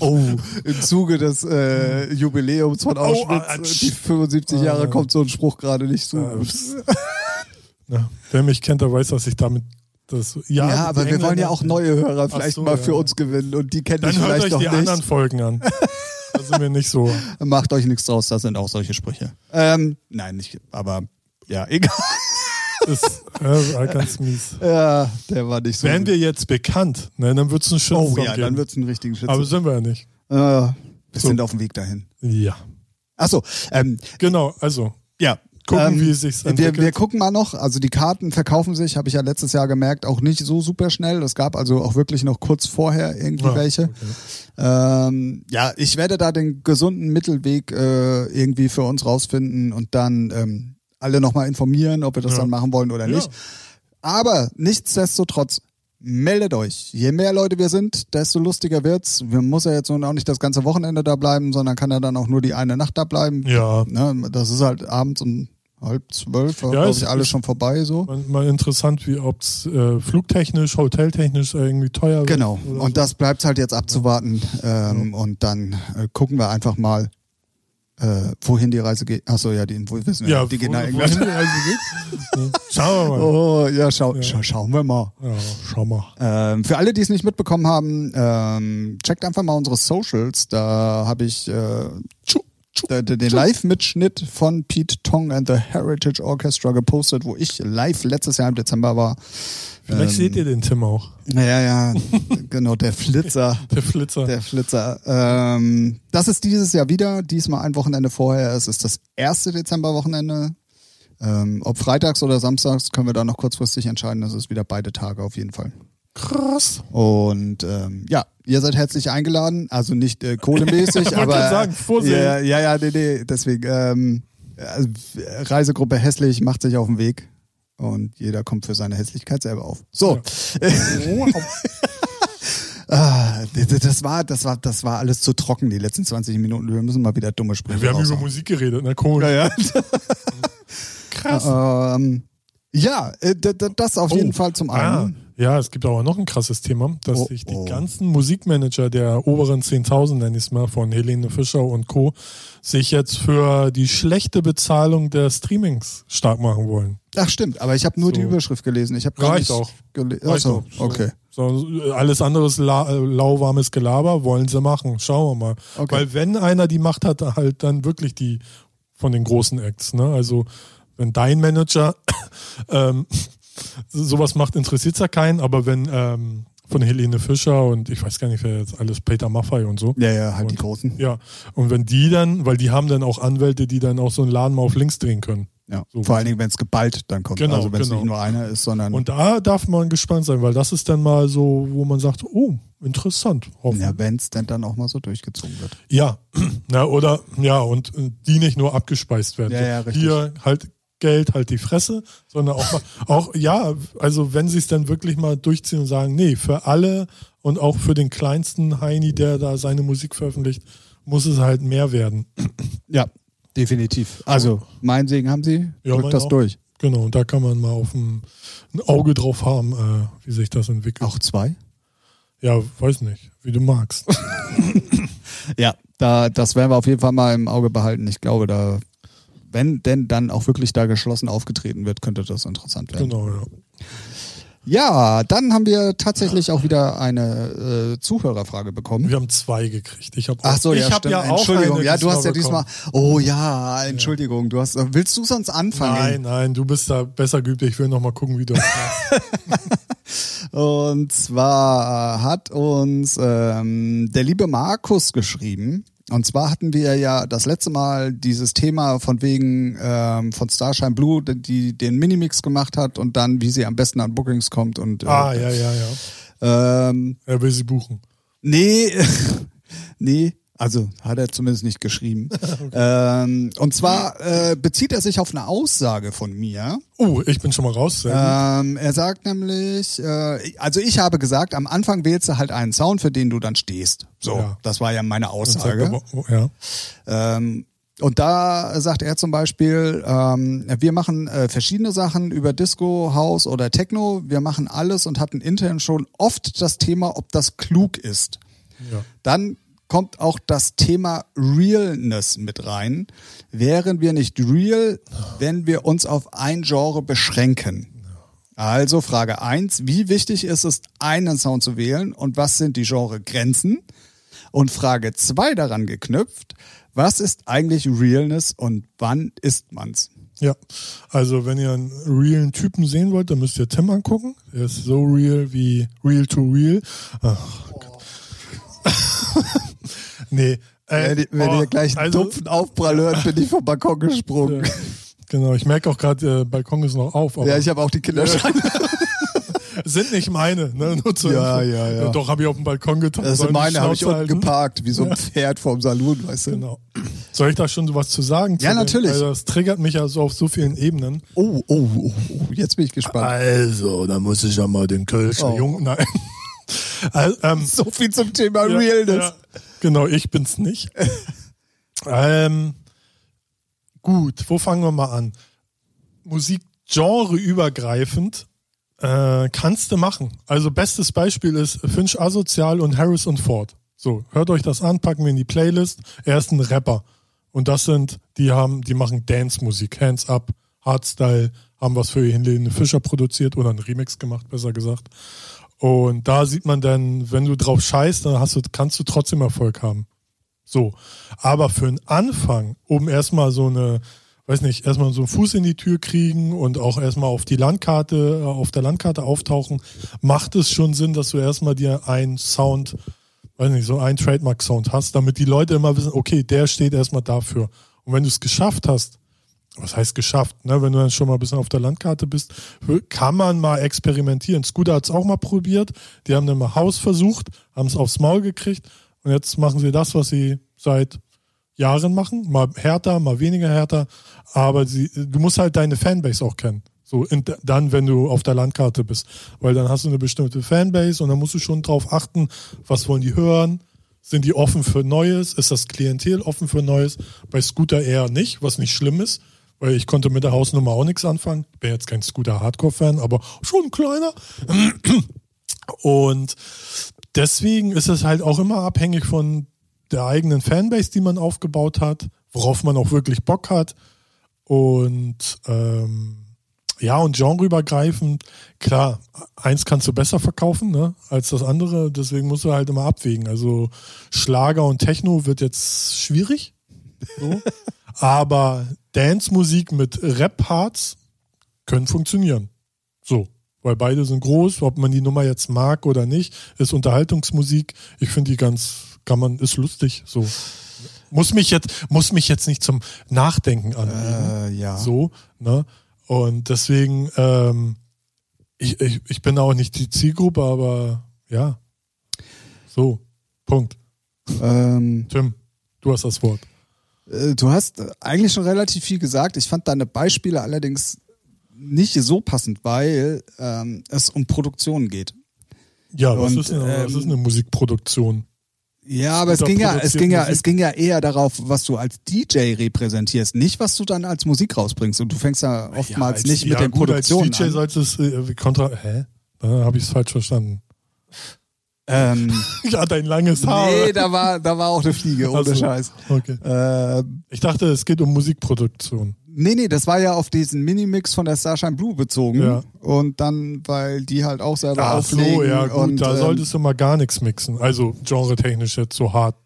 Oh, im Zuge des äh, Jubiläums von Auschwitz, ah, äh, tsch. die 75 Jahre, Ah. kommt so ein Spruch gerade nicht. Äh, pss. ja, wer mich kennt, der weiß, dass ich damit das. Ja, Ja, aber wir wollen ja auch neue Hörer vielleicht so, mal ja. für uns gewinnen und die kennen Dann vielleicht euch noch die nicht. anderen Folgen an. Da sind wir nicht so. Macht euch nichts draus, das sind auch solche Sprüche. Ähm, nein, nicht, aber ja, egal. Das ist äh, ganz mies. Ja, der war nicht so. Wären wir jetzt bekannt, ne, dann wird es einen Shitstorm oh ja, geben. dann wird's einen richtigen Shitstorm. aber sind wir ja nicht. Äh, wir So. sind auf dem Weg dahin. Ja. Achso, ähm, Genau, also ja. gucken, Ähm, wie es sich wir, entwickelt. wir gucken mal noch. Also die Karten verkaufen sich, habe ich ja letztes Jahr gemerkt, auch nicht so super schnell. Es gab also auch wirklich noch kurz vorher irgendwie Ja, welche. okay. Ähm, ja, ich werde da den gesunden Mittelweg äh, irgendwie für uns rausfinden und dann ähm, alle nochmal informieren, ob wir das Ja. dann machen wollen oder Ja. nicht. Aber nichtsdestotrotz, meldet euch. Je mehr Leute wir sind, desto lustiger wird's. Wir muss ja jetzt nun auch nicht das ganze Wochenende da bleiben, sondern kann ja dann auch nur die eine Nacht da bleiben. Ja, Ne, das ist halt abends um halb zwölf, Ja, glaube ich, alles ist- schon vorbei so. mal, mal interessant, wie ob es äh, flugtechnisch, hoteltechnisch irgendwie teuer wird. Genau. Und das bleibt halt jetzt abzuwarten. Ähm, Und dann äh, gucken wir einfach mal, äh, wohin die Reise geht. Achso, ja, die, wo wissen wir, Ja, die gehen nach wohin England. die Reise geht. Schauen wir mal. Oh, ja, schau, Scha schauen wir mal. Ja, schau mal. Ähm, für alle, die es nicht mitbekommen haben, ähm, checkt einfach mal unsere Socials. Da habe ich äh, der- der- den Live-Mitschnitt von Pete Tong and the Heritage Orchestra gepostet, wo ich live letztes Jahr im Dezember war. Vielleicht Ähm, seht ihr den Tim auch. Ja, ja, genau, der Flitzer. Der Flitzer. Der Flitzer. Ähm, das ist dieses Jahr wieder, diesmal ein Wochenende vorher. Es ist das erste Dezemberwochenende. Ähm, ob freitags oder samstags können wir da noch kurzfristig entscheiden. Das ist wieder beide Tage auf jeden Fall. Krass. Und ähm, ja, ihr seid herzlich eingeladen. Also nicht äh, kohlemäßig, aber gerade sagen, vorsehen. ja, ja, ja, nee, nee. Deswegen ähm, also, Reisegruppe hässlich macht sich auf den Weg und jeder kommt für seine Hässlichkeit selber auf. So. Ah, das war, das war, das war alles zu trocken, die letzten 20 Minuten. Wir müssen mal wieder dumme Sprüche Wir haben über. Musik geredet, ne? Cool. Ja, ja. Krass. ähm, ja, äh, das auf Oh, jeden Fall zum Ah, einen. ja, es gibt aber noch ein krasses Thema, dass Oh, sich die oh. ganzen Musikmanager der oberen 10.000, nenne ich es mal, von Helene Fischer und Co., sich jetzt für die schlechte Bezahlung der Streamings stark machen wollen. Ach stimmt, aber ich habe nur So. die Überschrift gelesen. Ich habe gar Reicht nicht auch. gele- Reicht Achso. So. okay. So, alles andere ist la lauwarmes Gelaber, wollen sie machen. Schauen wir mal. Okay. Weil wenn einer die Macht hat, halt dann wirklich die von den großen Acts. Ne? Also wenn dein Manager ähm, sowas macht, interessiert es ja keinen, aber wenn ähm, von Helene Fischer und ich weiß gar nicht, wer jetzt alles, Peter Maffay und so. Ja, ja, halt die Und- großen. Ja, und wenn die dann, weil die haben dann auch Anwälte, die dann auch so einen Laden mal auf links drehen können. Ja. So. Vor allen Dingen, wenn es geballt dann kommt. Genau, also wenn es genau. nicht nur einer ist, sondern Und da darf man gespannt sein, weil das ist dann mal so, wo man sagt, oh, interessant. Hoffen. ja, wenn es denn dann auch mal so durchgezogen wird. Ja, na, oder ja, und äh, die nicht nur abgespeist werden. Ja, ja, richtig. Hier halt Geld, halt die Fresse, sondern auch mal, auch, ja, also wenn sie es dann wirklich mal durchziehen und sagen, nee, für alle und auch für den kleinsten Heini, der da seine Musik veröffentlicht, muss es halt mehr werden. Ja, definitiv. Also, mein Segen haben Sie. Ja, Drückt das auch. durch. Genau, und da kann man mal auf ein, ein Auge drauf haben, äh, wie sich das entwickelt. Auch zwei? Ja, weiß nicht, wie du magst. Ja, da, das werden wir auf jeden Fall mal im Auge behalten. Ich glaube, da, wenn denn dann auch wirklich da geschlossen aufgetreten wird, könnte das interessant werden. genau, ja. Ja, dann haben wir tatsächlich auch wieder eine äh, Zuhörerfrage bekommen. Wir haben zwei gekriegt. Ich habe Ach so, ich ja, hab stimmt. ja auch Entschuldigung, ja, du hast ja diesmal. Oh ja, Entschuldigung, du hast. Willst du sonst anfangen? Nein, nein, du bist da besser geübt. Ich will noch mal gucken, wie du machst. Und zwar hat uns ähm, der liebe Markus geschrieben. Und zwar hatten wir ja das letzte Mal dieses Thema von wegen ähm, von Starshine Blue, die den Minimix gemacht hat und dann, wie sie am besten an Bookings kommt. Und äh, ah, ja, ja, ja. ähm, Er will sie buchen. Nee, nee, also hat er zumindest nicht geschrieben. ähm, und zwar äh, bezieht er sich auf eine Aussage von mir. Oh, ich bin schon mal raus. Ähm, er sagt nämlich, äh, also ich habe gesagt, am Anfang wählst du halt einen Sound, für den du dann stehst. So, Ja. das war ja meine Aussage. aber- oh, ja. Ähm, Und da sagt er zum Beispiel, ähm, wir machen äh, verschiedene Sachen über Disco, House oder Techno. Wir machen alles und hatten intern schon oft das Thema, ob das klug ist. Ja. Dann kommt auch das Thema Realness mit rein. Wären wir nicht real, wenn wir uns auf ein Genre beschränken? Also Frage eins: wie wichtig ist es, einen Sound zu wählen und was sind die Genre-Grenzen? Und Frage zwei daran geknüpft, was ist eigentlich Realness und wann ist man's? Ja, also wenn ihr einen realen Typen sehen wollt, dann müsst ihr Tim angucken. Er ist so real wie real to real. Ach, Gott. nee. Äh, wenn ihr, wenn oh, ihr gleich einen also- dumpfen Aufprall hört, bin ich vom Balkon gesprungen. Ja. Genau, ich merke auch gerade, der Balkon ist noch auf. Ja, ich habe auch die Kinderscheine. sind nicht meine. Ne? Nur zur Ja, Info. ja, ja. Doch, habe ich auf dem Balkon getan. Das sind meine, habe ich unten halten? geparkt, wie so ein Pferd vorm Saloon, weißt du? Genau. Soll ich da schon was zu sagen? Ja, zu dem? natürlich. Also das triggert mich ja so auf so vielen Ebenen. Oh, oh, oh, oh, jetzt bin ich gespannt. Also, da muss ich ja mal den Kölscher Oh. Jungen. Nein. Also, ähm, So viel zum Thema ja, Realness. ja. Genau, ich bin's nicht. ähm, gut, wo fangen wir mal an? Musik genreübergreifend äh, kannst du machen. Also bestes Beispiel ist Finch Asozial und Harris und Ford. So, hört euch das an, packen wir in die Playlist. Er ist ein Rapper. Und das sind, die haben, die machen Dance-Musik, Hands Up, Hardstyle, haben was für Helene Fischer produziert oder einen Remix gemacht, besser gesagt. Und da sieht man dann, wenn du drauf scheißt, dann hast du, kannst du trotzdem Erfolg haben. So. Aber für einen Anfang, um erstmal so eine, weiß nicht, erstmal so einen Fuß in die Tür kriegen und auch erstmal auf die Landkarte, auf der Landkarte auftauchen, macht es schon Sinn, dass du erstmal dir einen Sound, weiß nicht, so einen Trademark-Sound hast, damit die Leute immer wissen, okay, der steht erstmal dafür. Und wenn du es geschafft hast, was heißt geschafft, ne? wenn du dann schon mal ein bisschen auf der Landkarte bist, kann man mal experimentieren. Scooter hat es auch mal probiert, die haben dann mal Haus versucht, haben es aufs Maul gekriegt und jetzt machen sie das, was sie seit Jahren machen, mal härter, mal weniger härter, aber sie, du musst halt deine Fanbase auch kennen. So, in, dann, wenn du auf der Landkarte bist. Weil dann hast du eine bestimmte Fanbase und dann musst du schon drauf achten, was wollen die hören, sind die offen für Neues? Ist das Klientel offen für Neues? Bei Scooter eher nicht, was nicht schlimm ist, weil ich konnte mit der Hausnummer auch nichts anfangen. Ich bin jetzt kein Scooter-Hardcore-Fan, aber schon ein kleiner. Und deswegen ist es halt auch immer abhängig von der eigenen Fanbase, die man aufgebaut hat, worauf man auch wirklich Bock hat. Und ähm, ja, und genreübergreifend, klar, eins kannst du besser verkaufen ne, als das andere, deswegen musst du halt immer abwägen. Also Schlager und Techno wird jetzt schwierig. So. Aber Dance-Musik mit Rap-Parts können funktionieren. So. Weil beide sind groß, ob man die Nummer jetzt mag oder nicht, ist Unterhaltungsmusik. Ich finde die ganz, kann man, ist lustig. So. Muss mich jetzt, muss mich jetzt nicht zum Nachdenken anregen. Äh, ja. So, ne? Und deswegen, ähm, ich, ich, ich bin auch nicht die Zielgruppe, aber ja. So. Punkt. Ähm, Tim, du hast das Wort. Äh, du hast eigentlich schon relativ viel gesagt. Ich fand deine Beispiele allerdings nicht so passend, weil ähm, es um Produktion geht. Ja, was, Und, ist, eine, was ähm, ist eine Musikproduktion? Ja, aber es ging ja, es ging ja, Musik. es ging ja eher darauf, was du als DJ repräsentierst, nicht was du dann als Musik rausbringst. Und du fängst ja oftmals als- nicht mit ja, den gut, Produktionen Als DJ an. solltest du äh, kontra. Hä? Da habe ich es falsch verstanden. Ähm, Ja, dein langes Haar. nee, da war, da war auch eine Fliege, ohne so. Scheiß. Okay. Äh, Ich dachte, es geht um Musikproduktion. nee, nee, das war ja auf diesen Minimix von der Starshine Blue bezogen. Ja. Und dann, weil die halt auch selber Ach auflegen. so, ja gut, und, da ähm, solltest du mal gar nichts mixen. Also genre-technisch jetzt so hart.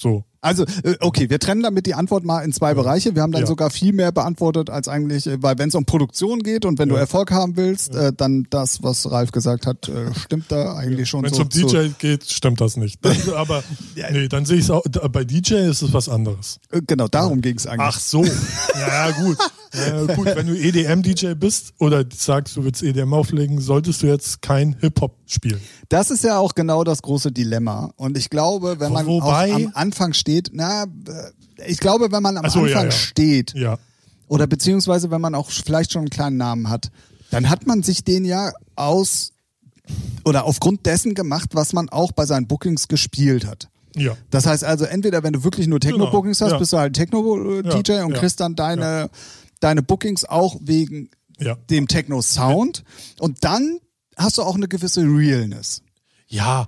So. Also, äh, okay, wir trennen damit die Antwort mal in zwei Bereiche. Wir haben dann Ja. sogar viel mehr beantwortet als eigentlich, äh, weil wenn es um Produktion geht und wenn du Ja. Erfolg haben willst, äh, dann das, was Ralf gesagt hat, äh, stimmt da eigentlich schon Wenn es so. um DJ geht, stimmt das nicht. Das, aber nee, dann sehe ich es auch. Bei DJ ist es was anderes. äh, genau, darum ging es eigentlich. Ach so. Ja, ja, gut. Ja, gut, wenn du EDM-DJ bist oder sagst, du willst EDM auflegen, solltest du jetzt kein Hip-Hop spielen. Das ist ja auch genau das große Dilemma. Und ich glaube, wenn man Wobei- am Anfang steht, na, äh, ich glaube, wenn man am so, ja, Anfang ja. steht, Ja. oder beziehungsweise wenn man auch vielleicht schon einen kleinen Namen hat, dann hat man sich den ja aus oder aufgrund dessen gemacht, was man auch bei seinen Bookings gespielt hat. Ja. Das heißt also, entweder wenn du wirklich nur Techno-Bookings Genau, hast, ja. bist du halt Techno-DJ Ja, und ja, kriegst dann deine, deine Bookings auch wegen Ja. dem Techno-Sound. Und dann hast du auch eine gewisse Realness. Ja,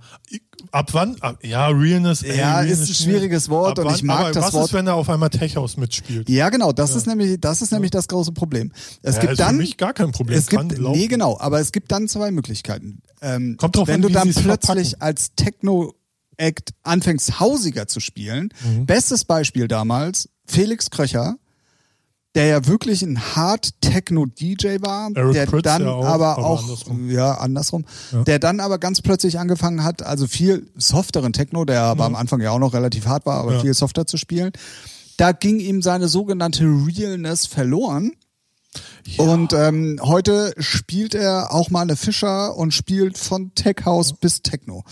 ab wann? Ab, ja, Realness. ey, Ja, Realness ist ein schwieriges Wort und ich mag das was Wort- ist, wenn er auf einmal Tech House mitspielt? Ja, genau, das ist nämlich, das ist nämlich das große Problem. Es Ja, gibt ist dann, für mich gar kein Problem. es Kann gibt, laufen. nee, genau, aber es gibt dann zwei Möglichkeiten. Ähm, Kommt drauf wenn an, du wie dann plötzlich verpacken. als Techno-Act anfängst, hausiger zu spielen. Mhm. Bestes Beispiel damals, Felix Kröcher, der ja wirklich ein Hard-Techno-DJ war, Eric der Prydz dann ja auch, aber auch, andersrum. ja, andersrum, der dann aber ganz plötzlich angefangen hat, also viel softeren Techno, der aber am Anfang ja auch noch relativ hart war, aber Mhm. Ja. viel softer zu spielen. Da ging ihm seine sogenannte Realness verloren. Und ähm, heute spielt er auch mal eine Fischer und spielt von Tech House bis Techno.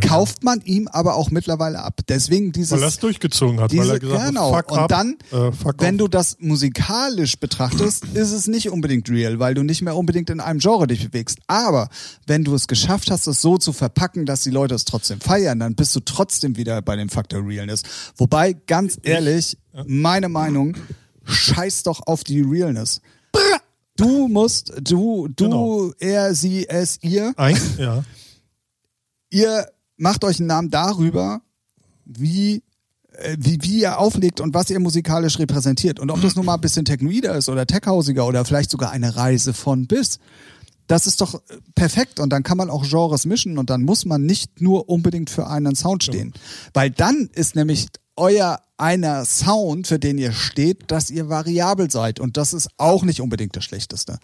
Kauft man ihm aber auch mittlerweile ab. Deswegen dieses Weil er es durchgezogen hat, weil diese, er gesagt genau. hat, fuck und dann, äh, wenn du das musikalisch betrachtest, ist es nicht unbedingt real, weil du nicht mehr unbedingt in einem Genre dich bewegst. Aber wenn du es geschafft hast, es so zu verpacken, dass die Leute es trotzdem feiern, dann bist du trotzdem wieder bei dem Faktor Realness. Wobei, ganz ehrlich, meine Meinung, scheiß doch auf die Realness. Du musst, du, du, Genau. er, sie, es, ihr, Ein, ja. ihr macht euch einen Namen darüber, wie, äh, wie, wie ihr auflegt und was ihr musikalisch repräsentiert. Und ob das nun mal ein bisschen technoider ist oder techhausiger oder vielleicht sogar eine Reise von bis. Das ist doch äh, perfekt und dann kann man auch Genres mischen und dann muss man nicht nur unbedingt für einen Sound stehen. Weil dann ist nämlich euer einer Sound, für den ihr steht, dass ihr variabel seid und das ist auch nicht unbedingt das Schlechteste.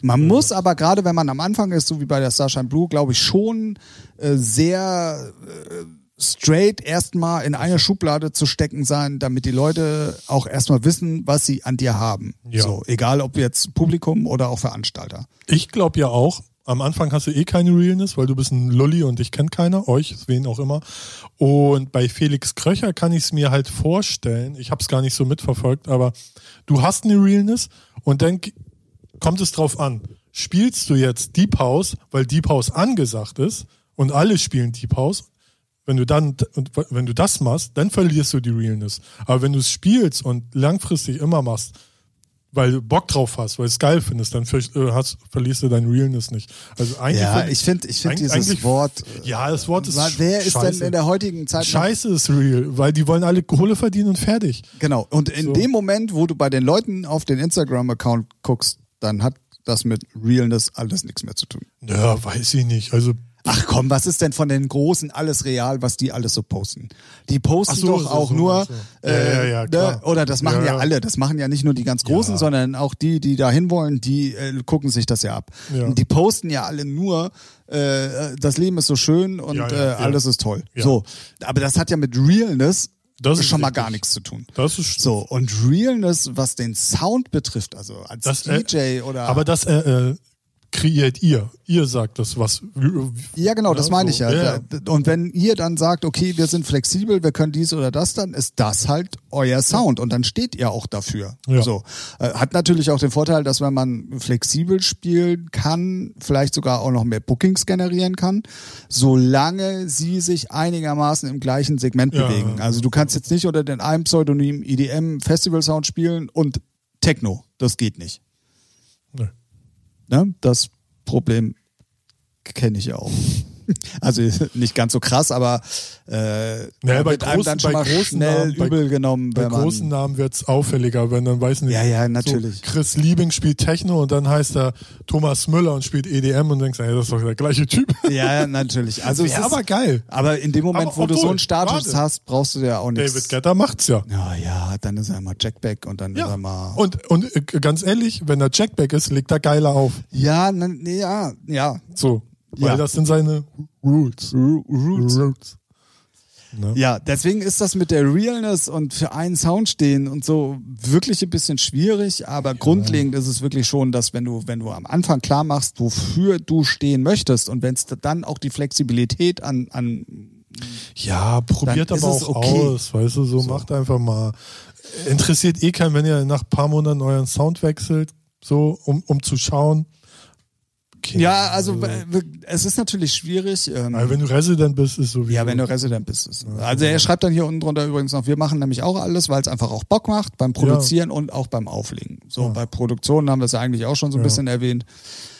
Man muss aber gerade, wenn man am Anfang ist, so wie bei der Starshine Blue, glaube ich schon äh, sehr äh, straight erstmal in eine Schublade zu stecken sein, damit die Leute auch erstmal wissen, was sie an dir haben. Ja. So, egal ob jetzt Publikum oder auch Veranstalter. Ich glaube ja auch, am Anfang hast du eh keine Realness, weil du bist ein Lulli und dich kennt keiner, euch, wen auch immer. Und bei Felix Kröcher kann ich es mir halt vorstellen, ich habe es gar nicht so mitverfolgt, aber du hast eine Realness und dann kommt es drauf an, spielst du jetzt Deep House, weil Deep House angesagt ist und alle spielen Deep House, wenn du dann, wenn du das machst, dann verlierst du die Realness. Aber wenn du es spielst und langfristig immer machst, weil du Bock drauf hast, weil du es geil findest, dann ver äh, hast, verlierst du dein Realness nicht. Also eigentlich Ja, find- ich finde ich find dieses Wort. Ja, das Wort ist Wer ist scheiße. denn in der heutigen Zeit Scheiße ist real, weil die wollen alle Kohle verdienen und fertig. Genau. Und in So. dem Moment, wo du bei den Leuten auf den Instagram-Account guckst, dann hat das mit Realness alles nichts mehr zu tun. Ja, weiß ich nicht. Also Ach komm, was ist denn von den Großen alles real, was die alles so posten? Die posten so, doch auch so, nur, so. Ja, ja, ja, ne, klar. oder das machen Ja, alle, das machen ja nicht nur die ganz Großen, sondern auch die, die da hinwollen, die äh, gucken sich das ja ab. Die posten ja alle nur, äh, das Leben ist so schön und äh, alles ist toll. So, aber das hat ja mit Realness Das ist schon mal richtig. gar nichts zu tun. das ist So, und Realness, was den Sound betrifft, also als das, äh, DJ oder. Aber das äh, äh, kreiert ihr. Ihr sagt das, was. ja, genau, das Ja, meine so. ich ja. Ja, Und wenn ihr dann sagt, okay, wir sind flexibel, wir können dies oder das, dann ist das halt euer Sound und dann steht ihr auch dafür. Ja. So. Äh, Hat natürlich auch den Vorteil, dass wenn man flexibel spielen kann, vielleicht sogar auch noch mehr Bookings generieren kann, solange sie sich einigermaßen im gleichen Segment bewegen. Also du kannst jetzt nicht unter den einem Pseudonym EDM Festival Sound spielen und Techno. Das geht nicht. Nee. Ne? Das Problem kenne ich auch. Also nicht ganz so krass, aber äh, Naja, bei wird einem dann großen- schon bei mal großen schnell Namen- bei- übel genommen, Bei wenn man großen Namen wird's auffälliger, wenn dann weiß nicht. Ja, ja, natürlich. So Chris Liebing spielt Techno und dann heißt er Thomas Müller und spielt EDM und denkst, ey, das ist doch der gleiche Typ. ja, ja, natürlich. Also es Wäre ist, aber geil. aber in dem Moment, Aber wo du so obwohl, einen Status warte. hast, brauchst du ja auch nichts. David Getter macht's ja. Ja, ja, dann ist er mal Jackback und dann ist Ja. er mal. Und, und äh, ganz ehrlich, wenn er Jackback ist, legt er geiler auf. ja, na, nee, ja, ja. So. Weil Ja. das sind seine Roots. Roots. Roots. Ne? Ja, deswegen ist das mit der Realness und für einen Sound stehen und so wirklich ein bisschen schwierig, aber grundlegend ist es wirklich schon, dass wenn du, wenn du am Anfang klar machst, wofür du stehen möchtest und wenn es dann auch die Flexibilität an, an Ja, probiert aber auch okay. aus, weißt du, so, macht einfach mal. Interessiert eh keinen, wenn ihr nach ein paar Monaten euren Sound wechselt, so, um, um zu schauen. Okay. Ja, also es ist natürlich schwierig. Ähm, Aber wenn du Resident bist, ist so wie. ja, wenn du Resident bist. Ist, also er schreibt dann hier unten drunter übrigens noch, wir machen nämlich auch alles, weil es einfach auch Bock macht beim Produzieren und auch beim Auflegen. So, Ja. bei Produktionen haben wir es ja eigentlich auch schon so ein Ja. bisschen erwähnt.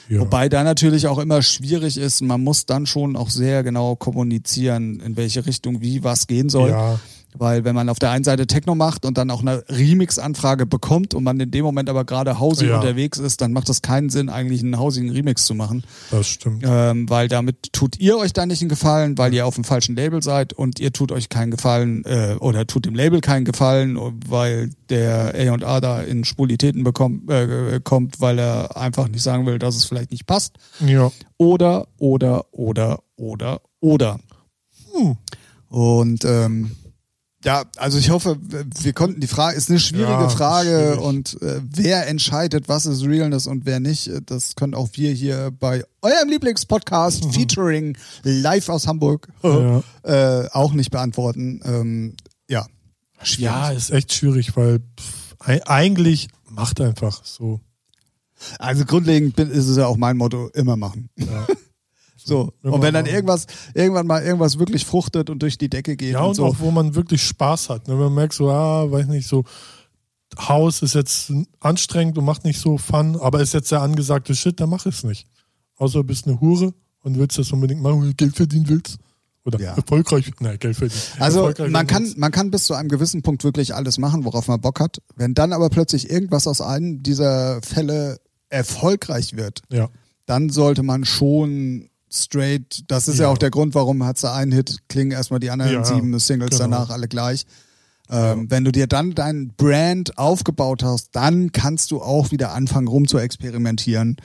ja. Wobei da natürlich auch immer schwierig ist, man muss dann schon auch sehr genau kommunizieren, in welche Richtung wie was gehen soll. Ja, Weil wenn man auf der einen Seite Techno macht und dann auch eine Remix-Anfrage bekommt und man in dem Moment aber gerade hausig Ja. unterwegs ist, dann macht es keinen Sinn, eigentlich einen hausigen Remix zu machen. das stimmt. Ähm, weil damit tut ihr euch da nicht einen Gefallen, weil ihr auf dem falschen Label seid und ihr tut euch keinen Gefallen äh, oder tut dem Label keinen Gefallen, weil der A&A da in Spulitäten bekommt, äh, kommt, weil er einfach nicht sagen will, dass es vielleicht nicht passt. Ja. Oder, oder, oder, oder, oder. Hm. Und ähm, ja, also ich hoffe, wir konnten die Frage ist eine schwierige Ja, Frage schwierig. und äh, wer entscheidet, was ist Realness und wer nicht, das können auch wir hier bei eurem Lieblingspodcast featuring live aus Hamburg Ja. äh, auch nicht beantworten. Ähm, ja, schwierig. ja, ist echt schwierig, weil pff, ei- eigentlich macht einfach so. Also grundlegend ist es ja auch mein Motto, immer machen. Ja. So. Immer Und wenn dann irgendwas, irgendwann mal irgendwas wirklich fruchtet und durch die Decke geht Ja, und, und so. auch wo man wirklich Spaß hat. Ne? Wenn man merkt, so, ah, weiß nicht, so, Haus ist jetzt anstrengend und macht nicht so Fun, aber ist jetzt der angesagte Shit, dann mach es nicht. Außer du bist eine Hure und willst das unbedingt machen, weil du Geld verdienen willst. Oder Ja. erfolgreich, nein, Geld verdienen. Also man kann, man kann bis zu einem gewissen Punkt wirklich alles machen, worauf man Bock hat. Wenn dann aber plötzlich irgendwas aus einem dieser Fälle erfolgreich wird, Ja, dann sollte man schon straight, das ist ja, Ja. auch der Grund, warum hat sie einen Hit, klingen erstmal die anderen Ja, sieben Singles genau. danach alle gleich. Ähm, Wenn du dir dann dein Brand aufgebaut hast, dann kannst du auch wieder anfangen rum zu experimentieren.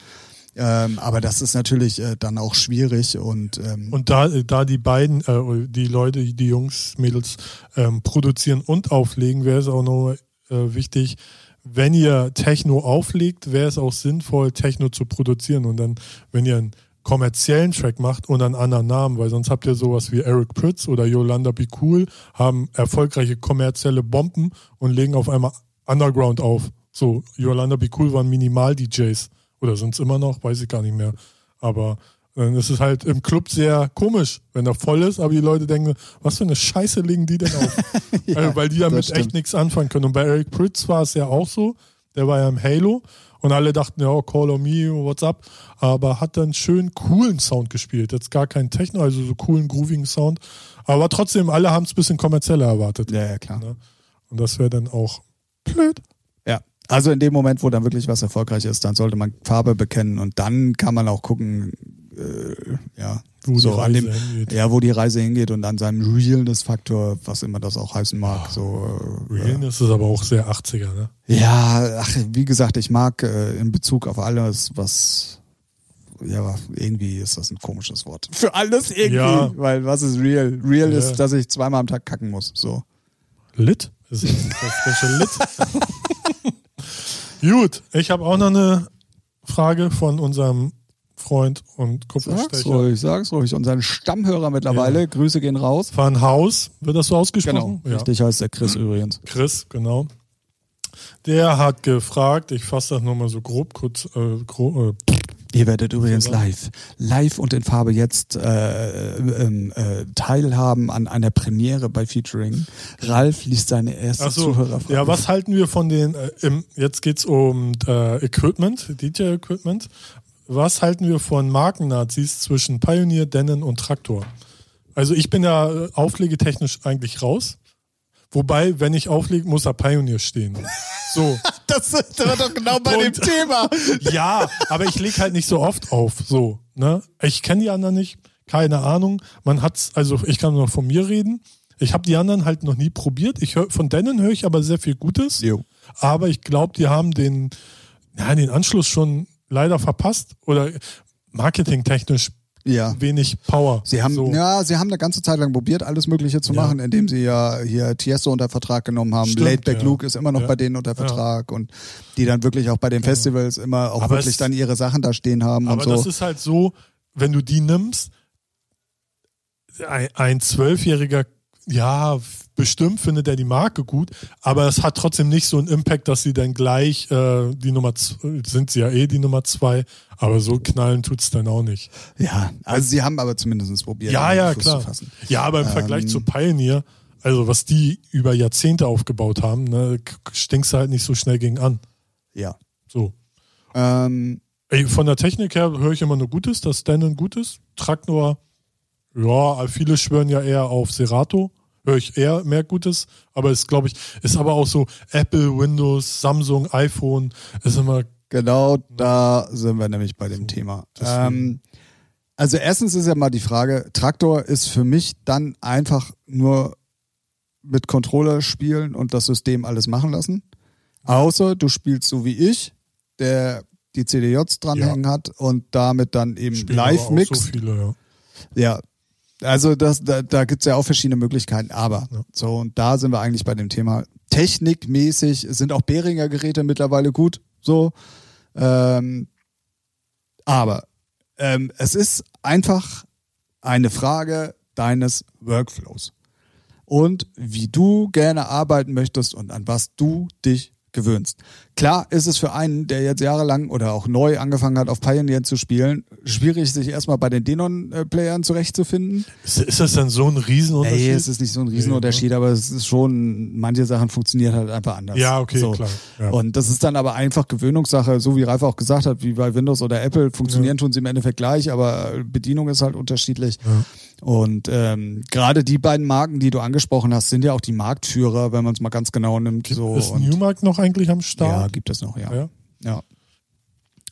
Ähm, aber das ist natürlich äh, dann auch schwierig und, ähm, Und da, da die beiden, äh, die Leute, die Jungs, Mädels ähm, produzieren und auflegen, wäre es auch noch äh, wichtig, wenn ihr Techno auflegt, wäre es auch sinnvoll, Techno zu produzieren. Und dann, wenn ihr einen kommerziellen Track macht und einen anderen Namen, weil sonst habt ihr sowas wie Eric Pritz oder Yolanda Be Cool, haben erfolgreiche kommerzielle Bomben und legen auf einmal Underground auf. So, Yolanda Be Cool waren Minimal-DJs. Oder sind es immer noch? Weiß ich gar nicht mehr. Aber dann ist es halt im Club sehr komisch, wenn er voll ist, aber die Leute denken, was für eine Scheiße legen die denn auf? also, weil die damit echt nichts anfangen können. Und bei Eric Pritz war es ja auch so, der war ja im Halo und alle dachten, ja, Call on Me, what's up? Aber hat dann schön coolen Sound gespielt. Jetzt gar kein Techno, also so coolen, groovigen Sound. Aber trotzdem, alle haben es ein bisschen kommerzieller erwartet. ja, ja, klar. Ne? Und das wäre dann auch blöd. Ja. Also in dem Moment, wo dann wirklich was erfolgreich ist, dann sollte man Farbe bekennen und dann kann man auch gucken, äh, ja, Wo so die an dem, Reise hingeht. ja, wo die Reise hingeht und an seinem Realness-Faktor, was immer das auch heißen mag. So, äh, Realness ist aber auch sehr 80er, ne? ja, ach, wie gesagt, ich mag äh, in Bezug auf alles, was ja, irgendwie ist das ein komisches Wort. Für alles irgendwie, Ja. weil was ist real? Real Ja. ist, dass ich zweimal am Tag kacken muss. So. Lit? Ist das das frische Lit? Gut, ich habe auch noch eine Frage von unserem Freund und Sag's Kupferstecher. ruhig, sag's ruhig. Unseren Stammhörer mittlerweile, Grüße gehen raus. Van Haus, wird das so Genau, ausgesprochen? Ja. richtig heißt der Chris übrigens. Chris, genau. Der hat gefragt, ich fasse das nochmal so grob, kurz, äh, grob, äh, Ihr werdet übrigens live, live und in Farbe jetzt äh, ähm, äh, teilhaben an einer Premiere bei Featuring. Ralf liest seine erste Ach so, Zuhörerfrage. ja, was halten wir von den, äh, im, jetzt geht's um äh, Equipment, DJ-Equipment. Was halten wir von Markennazis zwischen Pioneer, Denon und Traktor? Also ich bin ja äh, auflegetechnisch eigentlich raus. Wobei, wenn ich auflege, muss da Pioneer stehen. So. Das ist doch genau bei Und- dem Thema. Ja, aber ich lege halt nicht so oft auf. So, ne? Ich kenne die anderen nicht, keine Ahnung. Man hat's, also ich kann nur von mir reden. Ich habe die anderen halt noch nie probiert. Ich hör, von denen höre ich aber sehr viel Gutes. Jo. Aber ich glaube, die haben den, ja, den Anschluss schon leider verpasst oder marketingtechnisch Ja. wenig Power. Sie haben, so. ja, sie haben eine ganze Zeit lang probiert, alles Mögliche zu Ja. machen, indem sie ja hier Tiesto unter Vertrag genommen haben. Stimmt, Laidback ja. Luke ist immer noch Ja. bei denen unter Vertrag und die dann wirklich auch bei den Festivals immer auch Aber wirklich es- dann ihre Sachen da stehen haben Aber und das so. ist halt so, wenn du die nimmst, ein- ein Zwölfjähriger ja, bestimmt findet er die Marke gut, aber es hat trotzdem nicht so einen Impact, dass sie dann gleich äh, die Nummer z- sind sie ja eh die Nummer zwei, aber so knallen tut's dann auch nicht. Ja, also sie haben aber zumindest probiert, Ja, ja, Fuß klar. zu fassen. Ja, aber im Vergleich Ähm, zu Pioneer, also was die über Jahrzehnte aufgebaut haben, ne, stinkst du halt nicht so schnell gegen an. Ja. So. Ähm, Ey, von der Technik her höre ich immer nur Gutes, dass Denon gut ist. Traktor, ja, viele schwören ja eher auf Serato. Höre ich eher mehr Gutes. Aber ist, glaube ich, ist aber auch so Apple, Windows, Samsung, iPhone, ist immer, Genau, da sind wir nämlich bei dem So, Thema. Ähm, also erstens ist ja mal die Frage, Traktor ist für mich dann einfach nur mit Controller spielen und das System alles machen lassen. Außer du spielst so wie ich, der die CDJs dranhängen hat und damit dann eben spielen auch Live-Mix. So viele, ja. Ja. Also das, da, da gibt's ja auch verschiedene Möglichkeiten, aber Ja. so, und da sind wir eigentlich bei dem Thema. Technikmäßig sind auch Behringer Geräte mittlerweile gut, so. Ähm, aber ähm, es ist einfach eine Frage deines Workflows und wie du gerne arbeiten möchtest und an was du dich gewöhnst. Klar ist es für einen, der jetzt jahrelang oder auch neu angefangen hat, auf Pioneer zu spielen, schwierig, sich erstmal bei den Denon-Playern zurechtzufinden. Ist, ist das dann so ein Riesenunterschied? Ey, es ist nicht so ein Riesenunterschied, aber es ist schon, manche Sachen funktionieren halt einfach anders. ja, okay, So. klar. Ja. Und das ist dann aber einfach Gewöhnungssache, so wie Ralf auch gesagt hat, wie bei Windows oder Apple, funktionieren tun sie im Endeffekt gleich, aber Bedienung ist halt unterschiedlich. Ja. Und ähm, gerade die beiden Marken, die du angesprochen hast, sind ja auch die Marktführer, wenn man es mal ganz genau nimmt. So. ist Und- Newmark noch eigentlich am ja, Start? gibt es noch, ja. Ja. Ja.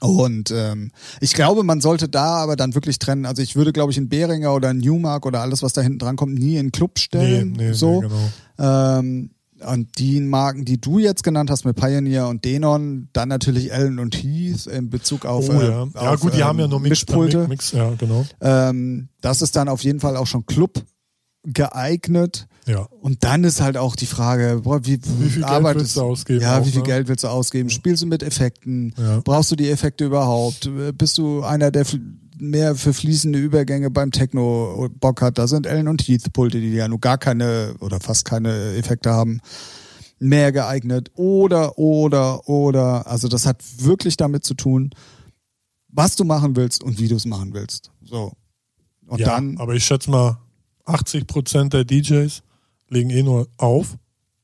Und ähm, ich glaube, man sollte da aber dann wirklich trennen. Also ich würde, glaube ich, einen Behringer oder einen Newmark oder alles, was da hinten dran kommt, nie in Club Nee, stellen. nee, so. nee, genau. Ähm, und die Marken, die du jetzt genannt hast mit Pioneer und Denon, dann natürlich Allen und Heath in Bezug auf. oh äh, ja. Ja, auf, gut, die ähm, haben ja nur Mix, Mischpulte. Mix, ja, genau. Ähm, das ist dann auf jeden Fall auch schon Club geeignet. Ja. Und dann ist halt auch die Frage, boah, wie, Wie viel Geld willst du ausgeben? Ja, auch, wie viel ne? Geld willst du ausgeben? Spielst du mit Effekten? Ja. Brauchst du die Effekte überhaupt? Bist du einer, der mehr für fließende Übergänge beim Techno Bock hat? Da sind Ellen und Heath Pulte, die ja nur gar keine oder fast keine Effekte haben, mehr geeignet. Oder, oder, oder. Also das hat wirklich damit zu tun, was du machen willst und wie du es machen willst. So. Und ja, dann, aber ich schätze mal, 80 Prozent der DJs legen eh nur auf,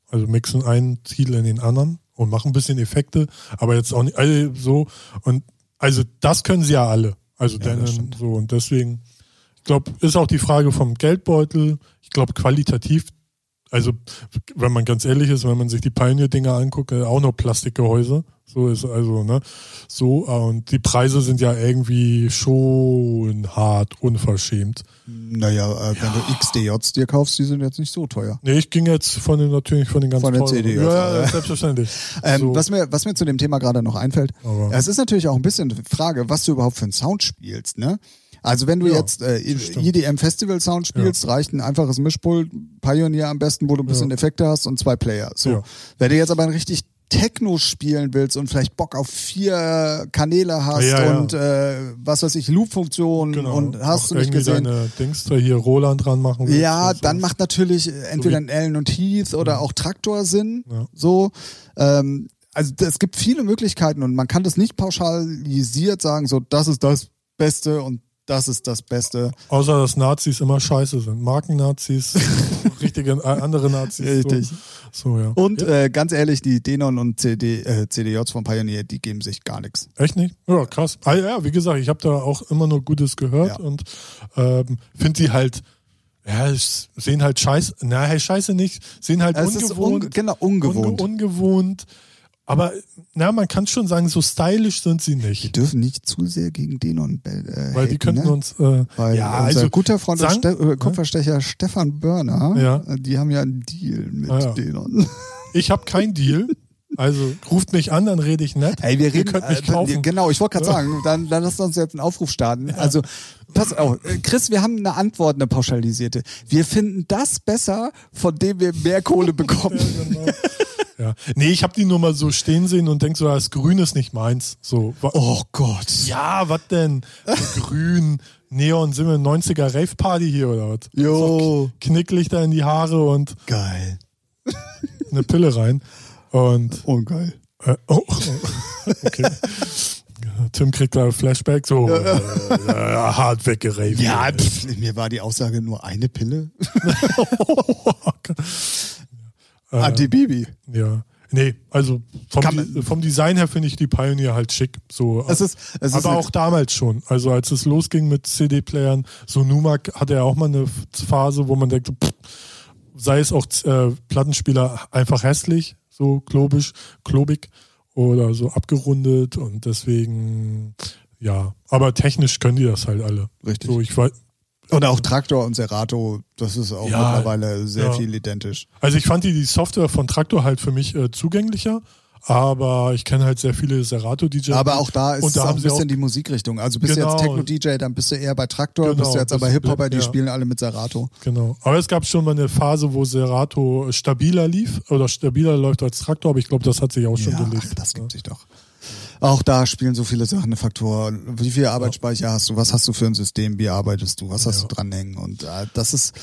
also mixen einen Titel in den anderen und machen ein bisschen Effekte, aber jetzt auch nicht also so und also das können sie ja alle, also Ja, stimmt. so und deswegen, ich glaube, ist auch die Frage vom Geldbeutel. Ich glaube qualitativ, also wenn man ganz ehrlich ist, wenn man sich die Pioneer-Dinger anguckt, äh, auch noch Plastikgehäuse. So ist also, ne? So, äh, und die Preise sind ja irgendwie schon hart, unverschämt. naja, äh, wenn du XDJs dir kaufst, die sind jetzt nicht so teuer. Nee, ich ging jetzt von den natürlich von den ganz Von der teuren. CD Ja, ja, ja. selbstverständlich. Ähm, so, was, mir, was mir zu dem Thema gerade noch einfällt, Aber- es ist natürlich auch ein bisschen die Frage, was du überhaupt für einen Sound spielst, ne? Also wenn du Ja, jetzt äh. EDM Festival Sound spielst, reicht ein einfaches Mischpult, Pioneer am besten, wo du ein bisschen Ja. Effekte hast und zwei Player. So. Ja. Wenn du jetzt aber ein richtig Techno spielen willst und vielleicht Bock auf vier Kanäle hast Ja, ja. und äh, was weiß ich, Loop-Funktionen genau. und hast Auch du nicht gesehen. deine Dings da hier Roland dran machen willst Ja, so. dann macht natürlich entweder wie- ein Allen und Heath oder auch Traktor Sinn. Ja. So. Ähm, also es gibt viele Möglichkeiten und man kann das nicht pauschalisiert sagen, so das ist das Beste und das ist das Beste. Außer dass Nazis immer scheiße sind. Marken-Nazis, richtige äh, andere Nazis. Richtig. So, so ja. Und äh, ganz ehrlich, die Denon und CD, äh, CDJs von Pioneer, die geben sich gar nichts. Echt nicht? Ja, krass. Ah, ja, wie gesagt, ich habe da auch immer nur Gutes gehört Ja. und ähm, finde sie halt, ja, sehen halt scheiße, na, hey, scheiße nicht, sehen halt Es ist ungewohnt. un genau ungewohnt. Unge ungewohnt. Aber na, man kann schon sagen, so stylisch sind sie Wir nicht. dürfen nicht zu sehr gegen Denon äh, Weil die könnten ne? uns. Äh, Weil ja, unser also. guter Freund und sagen- Ste äh, Kupferstecher Stefan Börner, Ja. äh, die haben ja einen Deal mit Ah, ja. Denon. Ich habe kein Deal. Also ruft mich an, dann rede ich nett. Ey, wir Ihr reden, könnt mich äh, kaufen. genau, ich wollte gerade sagen, dann, dann lass uns jetzt einen Aufruf starten. Also, pass auf, äh, Chris, wir haben eine Antwort, eine pauschalisierte. Wir finden das besser, von dem wir mehr Kohle bekommen. Ja, genau. Ja. Nee, ich habe die nur mal so stehen sehen und denk so, das Grün ist nicht meins. So. Oh Gott. Ja, was denn? So grün. Neon sind wir 90er Rave Party hier oder was? Jo. Knicklichter in die Haare und Geil. eine Pille rein. Und Oh, geil. äh, oh, oh, okay. Tim kriegt da Flashback, so äh, äh, hart weggeraved. Ja, pff, mir war die Aussage nur eine Pille. Äh, Anti-Bibi. Ja. Nee, also vom, Di- vom Design her finde ich die Pioneer halt schick. So, Es ist, es ist aber eine- auch damals schon. Also als es losging mit CD-Playern, so Numak hatte ja auch mal eine Phase, wo man denkt, pff, sei es auch äh, Plattenspieler einfach hässlich, so klobisch, klobig oder so abgerundet und deswegen, ja. Aber technisch können die das halt alle. Richtig. So, ich weiß, Oder auch Traktor und Serato, das ist auch Ja, mittlerweile sehr ja. viel identisch. Also ich fand die, die Software von Traktor halt für mich äh, zugänglicher, aber ich kenne halt sehr viele Serato-DJs. Aber auch da ist Und es da auch ein bisschen auch- die Musikrichtung. Also bist du Genau. jetzt Techno-DJ, dann bist du eher bei Traktor, Genau, bist du jetzt aber Hip-Hopper, die ja. spielen alle mit Serato. Genau. Aber es gab schon mal eine Phase, wo Serato stabiler lief oder stabiler läuft als Traktor, aber ich glaube, das hat sich auch schon gelegt. ach, das gibt sich doch. Auch da spielen so viele Sachen eine Faktor. Wie viel Arbeitsspeicher hast du? Was hast du für ein System? Wie arbeitest du? Was hast Ja. du dranhängen? Und äh, das ist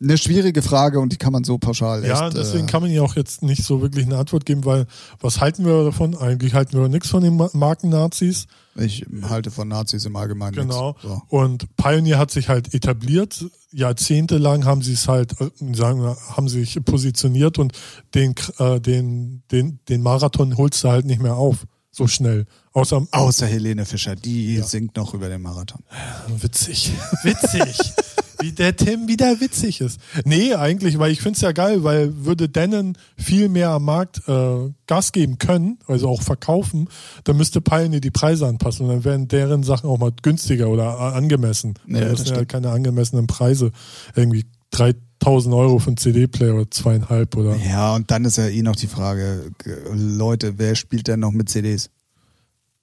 eine schwierige Frage und die kann man so pauschal echt. Ja, deswegen äh, kann man ja auch jetzt nicht so wirklich eine Antwort geben, weil was halten wir davon? Eigentlich halten wir nichts von den Ma- Marken-Nazis. ich halte von Nazis im Allgemeinen Genau. nichts. So. Und Pioneer hat sich halt etabliert. Jahrzehntelang haben sie es halt, äh, sagen wir, haben sich positioniert und den, äh, den, den, den Marathon holst du halt nicht mehr auf. So schnell. Außer, Außer Helene Fischer, die singt noch über den Marathon. Witzig. Witzig. Wie der Tim wieder witzig ist. Nee, eigentlich, weil ich find's ja geil, weil würde Denon viel mehr am Markt äh, Gas geben können, also auch verkaufen, dann müsste Pioneer die Preise anpassen und dann wären deren Sachen auch mal günstiger oder angemessen. Ja, Weil das sind ja stimmt. keine angemessenen Preise. Irgendwie 3000 Euro für einen CD-Player oder zweieinhalb oder. Ja, und dann ist ja eh noch die Frage, Leute, wer spielt denn noch mit CDs?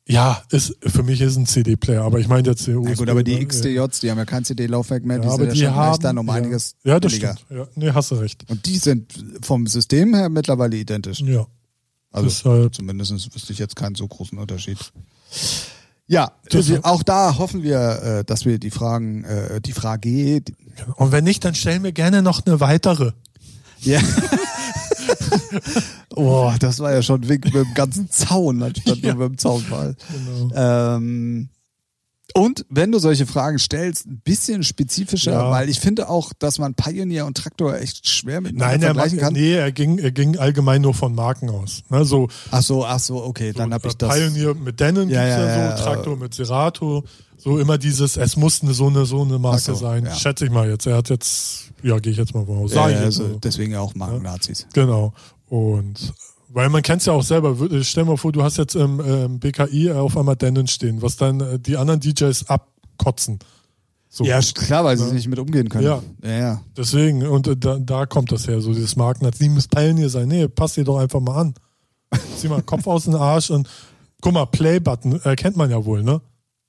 Ja, ist, für mich ist ein CD-Player, aber ich meine jetzt Na USB, gut, aber die ne? XDJs, die haben ja kein CD-Laufwerk mehr, die ja, sind aber ja die schon haben, dann um ja. einiges Ja, das billiger. stimmt. Ja, nee, hast du recht. Und die sind vom System her mittlerweile identisch. Ja. Also Deshalb- zumindest wüsste ich jetzt keinen so großen Unterschied. Ja, wir- auch da hoffen wir, äh, dass wir die Fragen, äh, die Frage, Und wenn nicht, dann stellen wir gerne noch eine weitere. ja. oh, das war ja schon ein Wink mit dem ganzen Zaun, anstatt Ja. nur mit dem Zaunfall. Genau. Ähm, und wenn du solche Fragen stellst, ein bisschen spezifischer, Ja. weil ich finde auch, dass man Pioneer und Traktor echt schwer miteinander Nein, er, vergleichen kann. nee, er ging, er ging allgemein nur von Marken aus. Ne, so, Ach so, ach so, okay, dann habe ich das. Pioneer mit Denon Ja, gibt's ja, ja, so, Traktor mit Serato, so immer dieses, es muss eine, so eine so eine Marke so, sein. Schätze ich mal jetzt. Er hat jetzt, ja, gehe ich jetzt mal voraus. Ja, also so. deswegen auch Marken-Nazis. Genau. Und weil man kennt es ja auch selber. Wür- Stell mal vor, du hast jetzt im ähm, BKI auf einmal Denon stehen, was dann äh, die anderen DJs abkotzen. So. Ja, klar, weil sie Ja. nicht mit umgehen können. Ja. ja. ja. Deswegen, und äh, da, da kommt das her, so dieses Marken, die muss Pioneer sein. Nee, passt dir doch einfach mal an. Zieh mal Kopf aus dem Arsch und guck mal, Play-Button erkennt man ja wohl, ne?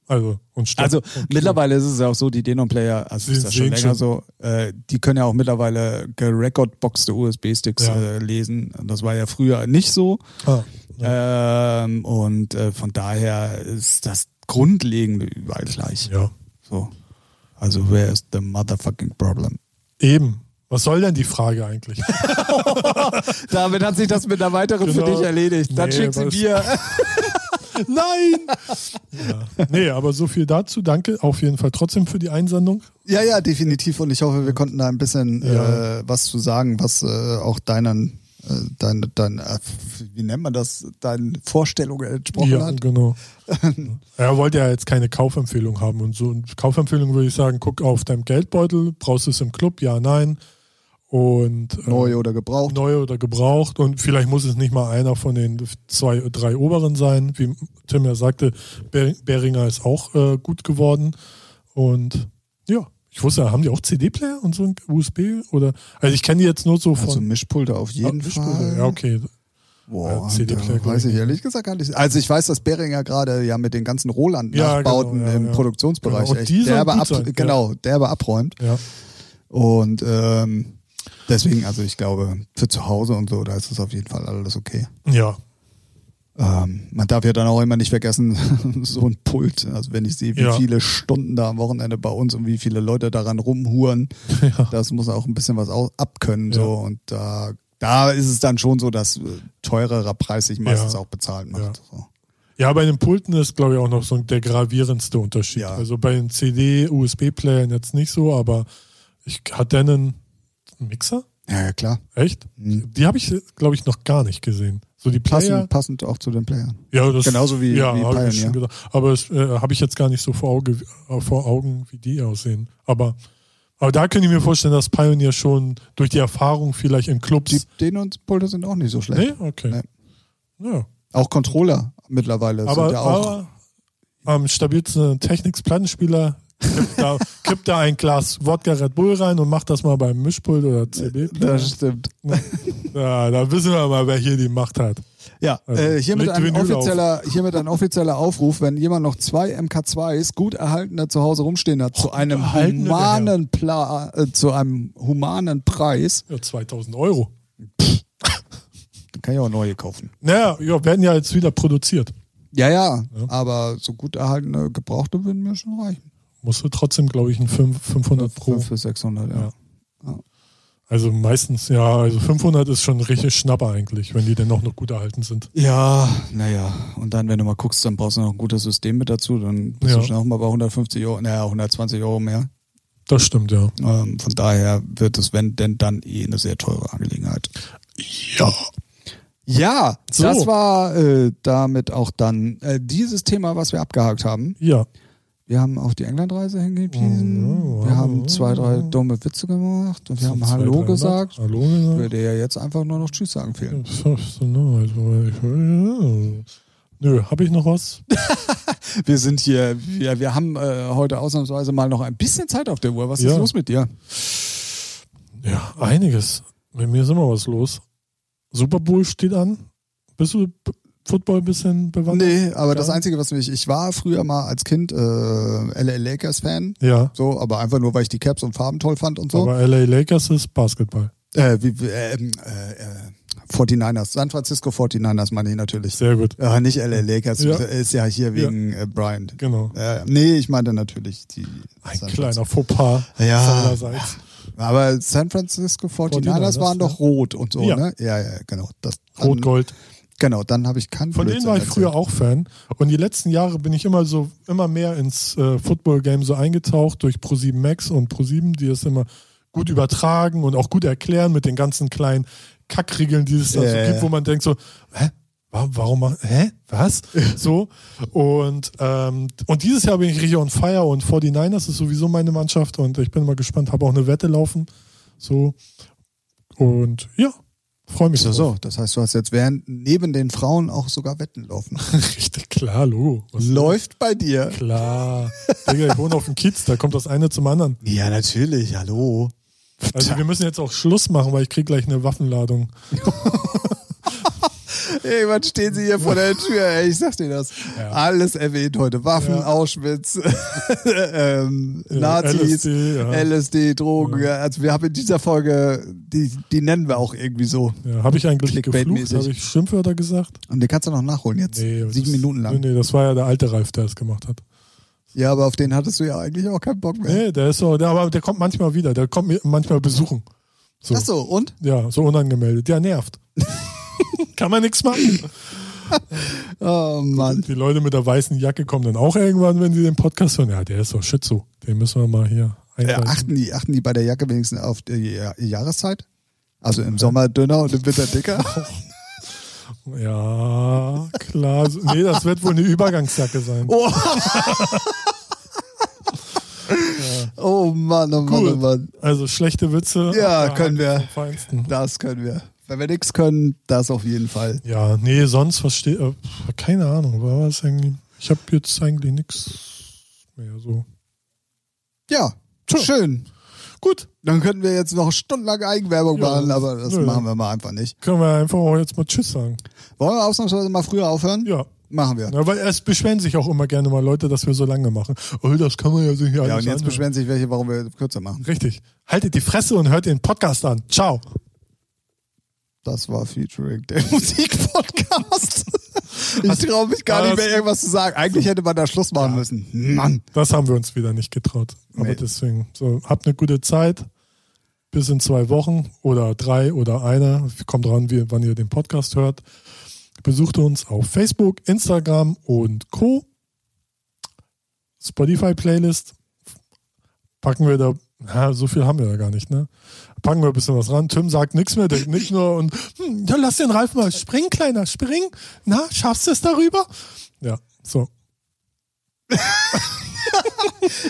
Also, und Also und mittlerweile ist es ja auch so, die Denon-Player, also Sie ist das schon länger schon. so, äh, die können ja auch mittlerweile gerecordboxte USB-Sticks Ja. äh, lesen. Das war ja früher nicht so. Ah, Ähm, und äh, von daher ist das Grundlegende überall gleich. ja. So. Also where is the motherfucking problem? Eben. Was soll denn die Frage eigentlich? Damit hat sich das mit einer weiteren Genau. für dich erledigt. Dann Nee, schick sie mir. Nein! Ja. Nee, aber so viel dazu. Danke auf jeden Fall trotzdem für die Einsendung. Ja, ja, definitiv. Und ich hoffe, wir konnten da ein bisschen Ja. äh, was zu sagen, was äh, auch deinen, äh, dein, dein, äh, wie nennt man das, deinen Vorstellungen entsprochen Ja, hat. genau. er wollte ja jetzt keine Kaufempfehlung haben und so. Und Kaufempfehlung würde ich sagen, guck auf deinem Geldbeutel, brauchst du es im Club, ja, nein. Und äh, Neu oder gebraucht. neu oder gebraucht und vielleicht muss es nicht mal einer von den zwei, drei oberen sein. Wie Tim ja sagte, Ber- Beringer ist auch äh, gut geworden. Und ja, ich wusste, haben die auch CD-Player und so ein USB? Oder also ich kenne die jetzt nur so von Also Mischpulte auf jeden Ah, Mischpulver. Fall. Ja, okay. Boah, Ja, da weiß ich ich. ehrlich gesagt gar nicht. Also ich weiß, dass Behringer gerade ja mit den ganzen Ja, Roland-Nachbauten genau, ja, im ja. Produktionsbereich Genau. Echt derbe, ab, sein, ja. genau, derbe abräumt. Ja. Und ähm, deswegen, also ich glaube, für zu Hause und so, da ist es auf jeden Fall alles okay. Ja. Ähm, man darf ja dann auch immer nicht vergessen, so ein Pult. Also wenn ich sehe, wie Ja. viele Stunden da am Wochenende bei uns und wie viele Leute daran rumhuren, Ja. das muss auch ein bisschen was abkönnen. Ja. So. Und da, da ist es dann schon so, dass äh, teurerer Preis sich meistens auch bezahlt macht. So. Ja, bei den Pulten ist, glaube ich, auch noch so der gravierendste Unterschied. Also bei den CD, USB-Playern jetzt nicht so, aber ich hatte einen Mixer? Ja, ja, klar. Echt? Mhm. Die habe ich, glaube ich, noch gar nicht gesehen. So die Player. Passend, passend auch zu den Playern. Ja, das, Genauso wie- ja, wie Pioneer. ich schon gedacht. Aber das äh, habe ich jetzt gar nicht so vor, Auge, äh, vor Augen, wie die aussehen. Aber, aber da könnte ich mir vorstellen, dass Pioneer schon durch die Erfahrung vielleicht in Die Clubs. den und Pulte sind auch nicht so schlecht. nee? Okay. Nee. Ja. Auch Controller mittlerweile Aber, sind ja auch. aber am stabilsten Technics-Plattenspieler kippt da, kippt da ein Glas Wodka Red Bull rein und macht das mal beim Mischpult oder CB. das stimmt. Ja, da wissen wir mal, wer hier die Macht hat. Ja, Also, äh, hiermit, ein offizieller, hiermit ein offizieller Aufruf, wenn jemand noch zwei MK2s gut erhaltene zu Hause rumstehen hat, zu einem erhaltene, humanen Pla äh, zu einem humanen Preis, Ja, 2000 Euro. dann kann ich auch neue kaufen. Naja, ja, werden ja jetzt wieder produziert. Ja, ja, Ja. aber so gut erhaltene Gebrauchte würden mir schon reichen. Musst du trotzdem, glaube ich, ein 5, 500 pro. 5 für 600, ja. Ja. Also meistens, ja, also 500 ist schon richtig Schnapper eigentlich, wenn die denn auch noch gut erhalten sind. Ja, naja. Und dann, wenn du mal guckst, dann brauchst du noch ein gutes System mit dazu. Dann bist Ja. du schon auch mal bei 150 Euro, naja, 120 Euro mehr. Das stimmt, ja. Ähm, von daher wird es, wenn denn dann eh eine sehr teure Angelegenheit. Ja. Ja, So. das war äh, damit auch dann äh, dieses Thema, was wir abgehakt haben. Ja. Wir haben auf die Englandreise hingewiesen. Oh, wir haben zwei, drei dumme Witze gemacht und wir haben zwei, Hallo 300. gesagt. Hallo gesagt. Würde ja jetzt einfach nur noch Tschüss sagen fehlen. Also, ja. Nö, habe ich noch was? Wir sind hier, wir, wir haben äh, heute ausnahmsweise mal noch ein bisschen Zeit auf der Uhr. Was Ja. ist los mit dir? Ja, einiges. Mit mir ist immer was los. Super Bowl steht an. Bist du Football ein bisschen bewandert? Nee, aber das Ja. Einzige, was mich, ich war früher mal als Kind äh, LA Lakers Fan, Ja, so, aber einfach nur, weil ich die Caps und Farben toll fand und so. aber LA Lakers ist Basketball. Äh, wie, wie, äh, äh, äh, 49ers, San Francisco 49ers meine ich natürlich. Sehr gut. Ja, nicht LA Lakers, Ja. ist ja hier wegen äh, Bryant. Genau. Äh, nee, ich meinte natürlich die. Ein San kleiner Fauxpas Ja. Aber San Francisco 49ers, 49ers, waren ja. doch rot und so, Ja. ne? Ja, ja, genau. Das, Rot-Gold. Genau, dann habe ich keinen Von denen Blödsinn war ich erzählt. früher auch Fan. Und die letzten Jahre bin ich immer so, immer mehr ins äh, Football-Game so eingetaucht durch Pro7 Max und Pro7, die es immer gut übertragen und auch gut erklären mit den ganzen kleinen Kackregeln, die es da so Ja, ja, gibt, wo man denkt so, hä? Wa- Warum, mach- hä? Was? So. Und, ähm, und dieses Jahr bin ich richtig on fire und 49ers ist sowieso meine Mannschaft und ich bin mal gespannt, habe auch eine Wette laufen. So. Und ja, freue mich So, so, das heißt, du hast jetzt während neben den Frauen auch sogar Wetten laufen. Richtig klar, Logo. Was Läuft bei dir. Klar. Digga, ich wohne auf dem Kiez, da kommt das eine zum anderen. Ja, natürlich, hallo. Also wir müssen jetzt auch Schluss machen, weil ich krieg gleich eine Waffenladung. Irgendwann stehen sie hier vor der Tür, ey, ich sag dir das. Ja. Alles erwähnt heute. Waffen, Ja. Auschwitz, ähm, Ja, Nazis, LSD. LSD, Drogen. Ja. Also wir haben in dieser Folge, die, die nennen wir auch irgendwie so. Habe ich eigentlich geflucht? Habe ich Schimpfwörter gesagt? Und den kannst du noch nachholen jetzt. das Sieben Minuten lang. Nee, nee, das war ja der alte Ralf, der es gemacht hat. Ja, aber auf den hattest du ja eigentlich auch keinen Bock mehr. Nee, der ist so, der, aber der kommt manchmal wieder, der kommt manchmal besuchen. So. Ach so, und? Ja, so unangemeldet. Ja, nervt. Kann man nichts machen. Oh Mann. Die Leute mit der weißen Jacke kommen dann auch irgendwann, wenn sie den Podcast hören. Ja, der ist doch Schizo. Den müssen wir mal hier Äh, einreichen. achten, die, achten die bei der Jacke wenigstens auf die Ja- Jahreszeit? Also im Sommer dünner und im Winter dicker? Ja, klar. So- Nee, das wird wohl eine Übergangsjacke sein. Oh, oh Mann, oh Mann, oh Gut. Mann. Also schlechte Witze. Ja, können wir. Das können wir. Wenn wir nichts können, das auf jeden Fall. Ja, nee, sonst verstehe äh, keine Ahnung, war was irgendwie. Ich habe jetzt eigentlich nichts mehr so. Ja, Tja. schön. Gut, Dann könnten wir jetzt noch stundenlang Eigenwerbung Ja, machen, aber das nö. machen wir mal einfach nicht. können wir einfach auch jetzt mal Tschüss sagen. Wollen wir ausnahmsweise mal früher aufhören? Ja. Machen wir. ja weil es beschweren sich auch immer gerne mal Leute, dass wir so lange machen. Oh, das kann man ja so hier Ja, und jetzt anhören. beschweren sich welche, warum wir kürzer machen. Richtig. Haltet die Fresse und hört den Podcast an. Ciao. Das war Featuring der Musikpodcast. ich traue mich gar nicht mehr irgendwas zu sagen. Eigentlich hätte man da Schluss machen ja. müssen. Mann. Das haben wir uns wieder nicht getraut. Aber nee. deswegen, so, habt eine gute Zeit. Bis in zwei Wochen oder drei oder eine. Kommt dran, wie, wann ihr den Podcast hört. Besucht uns auf Facebook, Instagram und Co. Spotify-Playlist. Packen wir da, ja, so viel haben wir da gar nicht, ne? Packen wir ein bisschen was ran. Tim sagt nichts mehr, denkt nicht nur und hm, ja, lass den Ralf mal springen, Kleiner, spring. Na, schaffst du es darüber? Ja, so.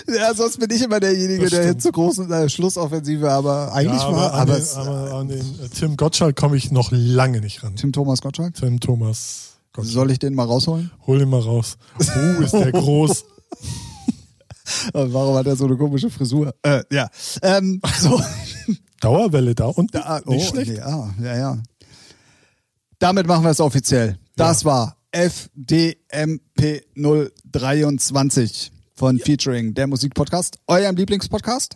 ja, sonst bin ich immer derjenige, der jetzt zur großen äh, Schlussoffensive, aber eigentlich ja, aber war. Aber, an den, aber an den äh, Tim Gottschalk komme ich noch lange nicht ran. Tim Thomas Gottschalk? Tim Thomas Gottschalk. Soll ich den mal rausholen? Hol ihn mal raus. Uh, ist der groß. Warum hat er so eine komische Frisur? Äh, ja. Ähm, so. Dauerwelle da und da, nicht oh, schlecht. Ja, ja, ja. Damit machen wir es offiziell. Das ja. war FDMP 023 von Featuring, der Musikpodcast, eurem Lieblingspodcast.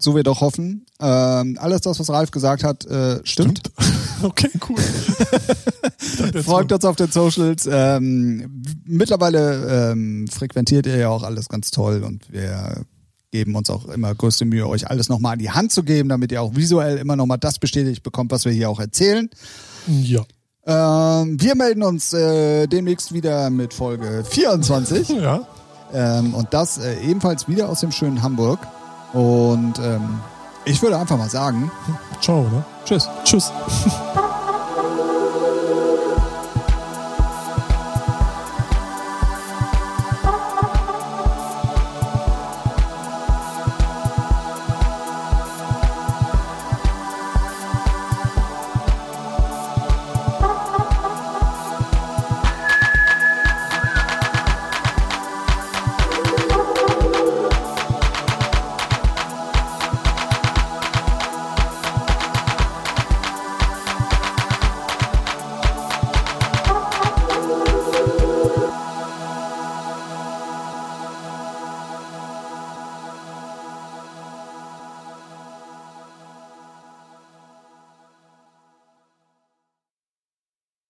So wir doch hoffen. Ähm, alles das, was Ralf gesagt hat, äh, stimmt. stimmt. Okay, cool. Folgt uns auf den Socials. Ähm, mittlerweile ähm, frequentiert ihr ja auch alles ganz toll und wir geben uns auch immer größte Mühe, euch alles nochmal an die Hand zu geben, damit ihr auch visuell immer nochmal das bestätigt bekommt, was wir hier auch erzählen. Ja. Ähm, wir melden uns äh, demnächst wieder mit Folge 24. Ja. Ähm, und das äh, ebenfalls wieder aus dem schönen Hamburg. Und ähm, ich würde einfach mal sagen: Ciao, ne? Tschüss. Tschüss.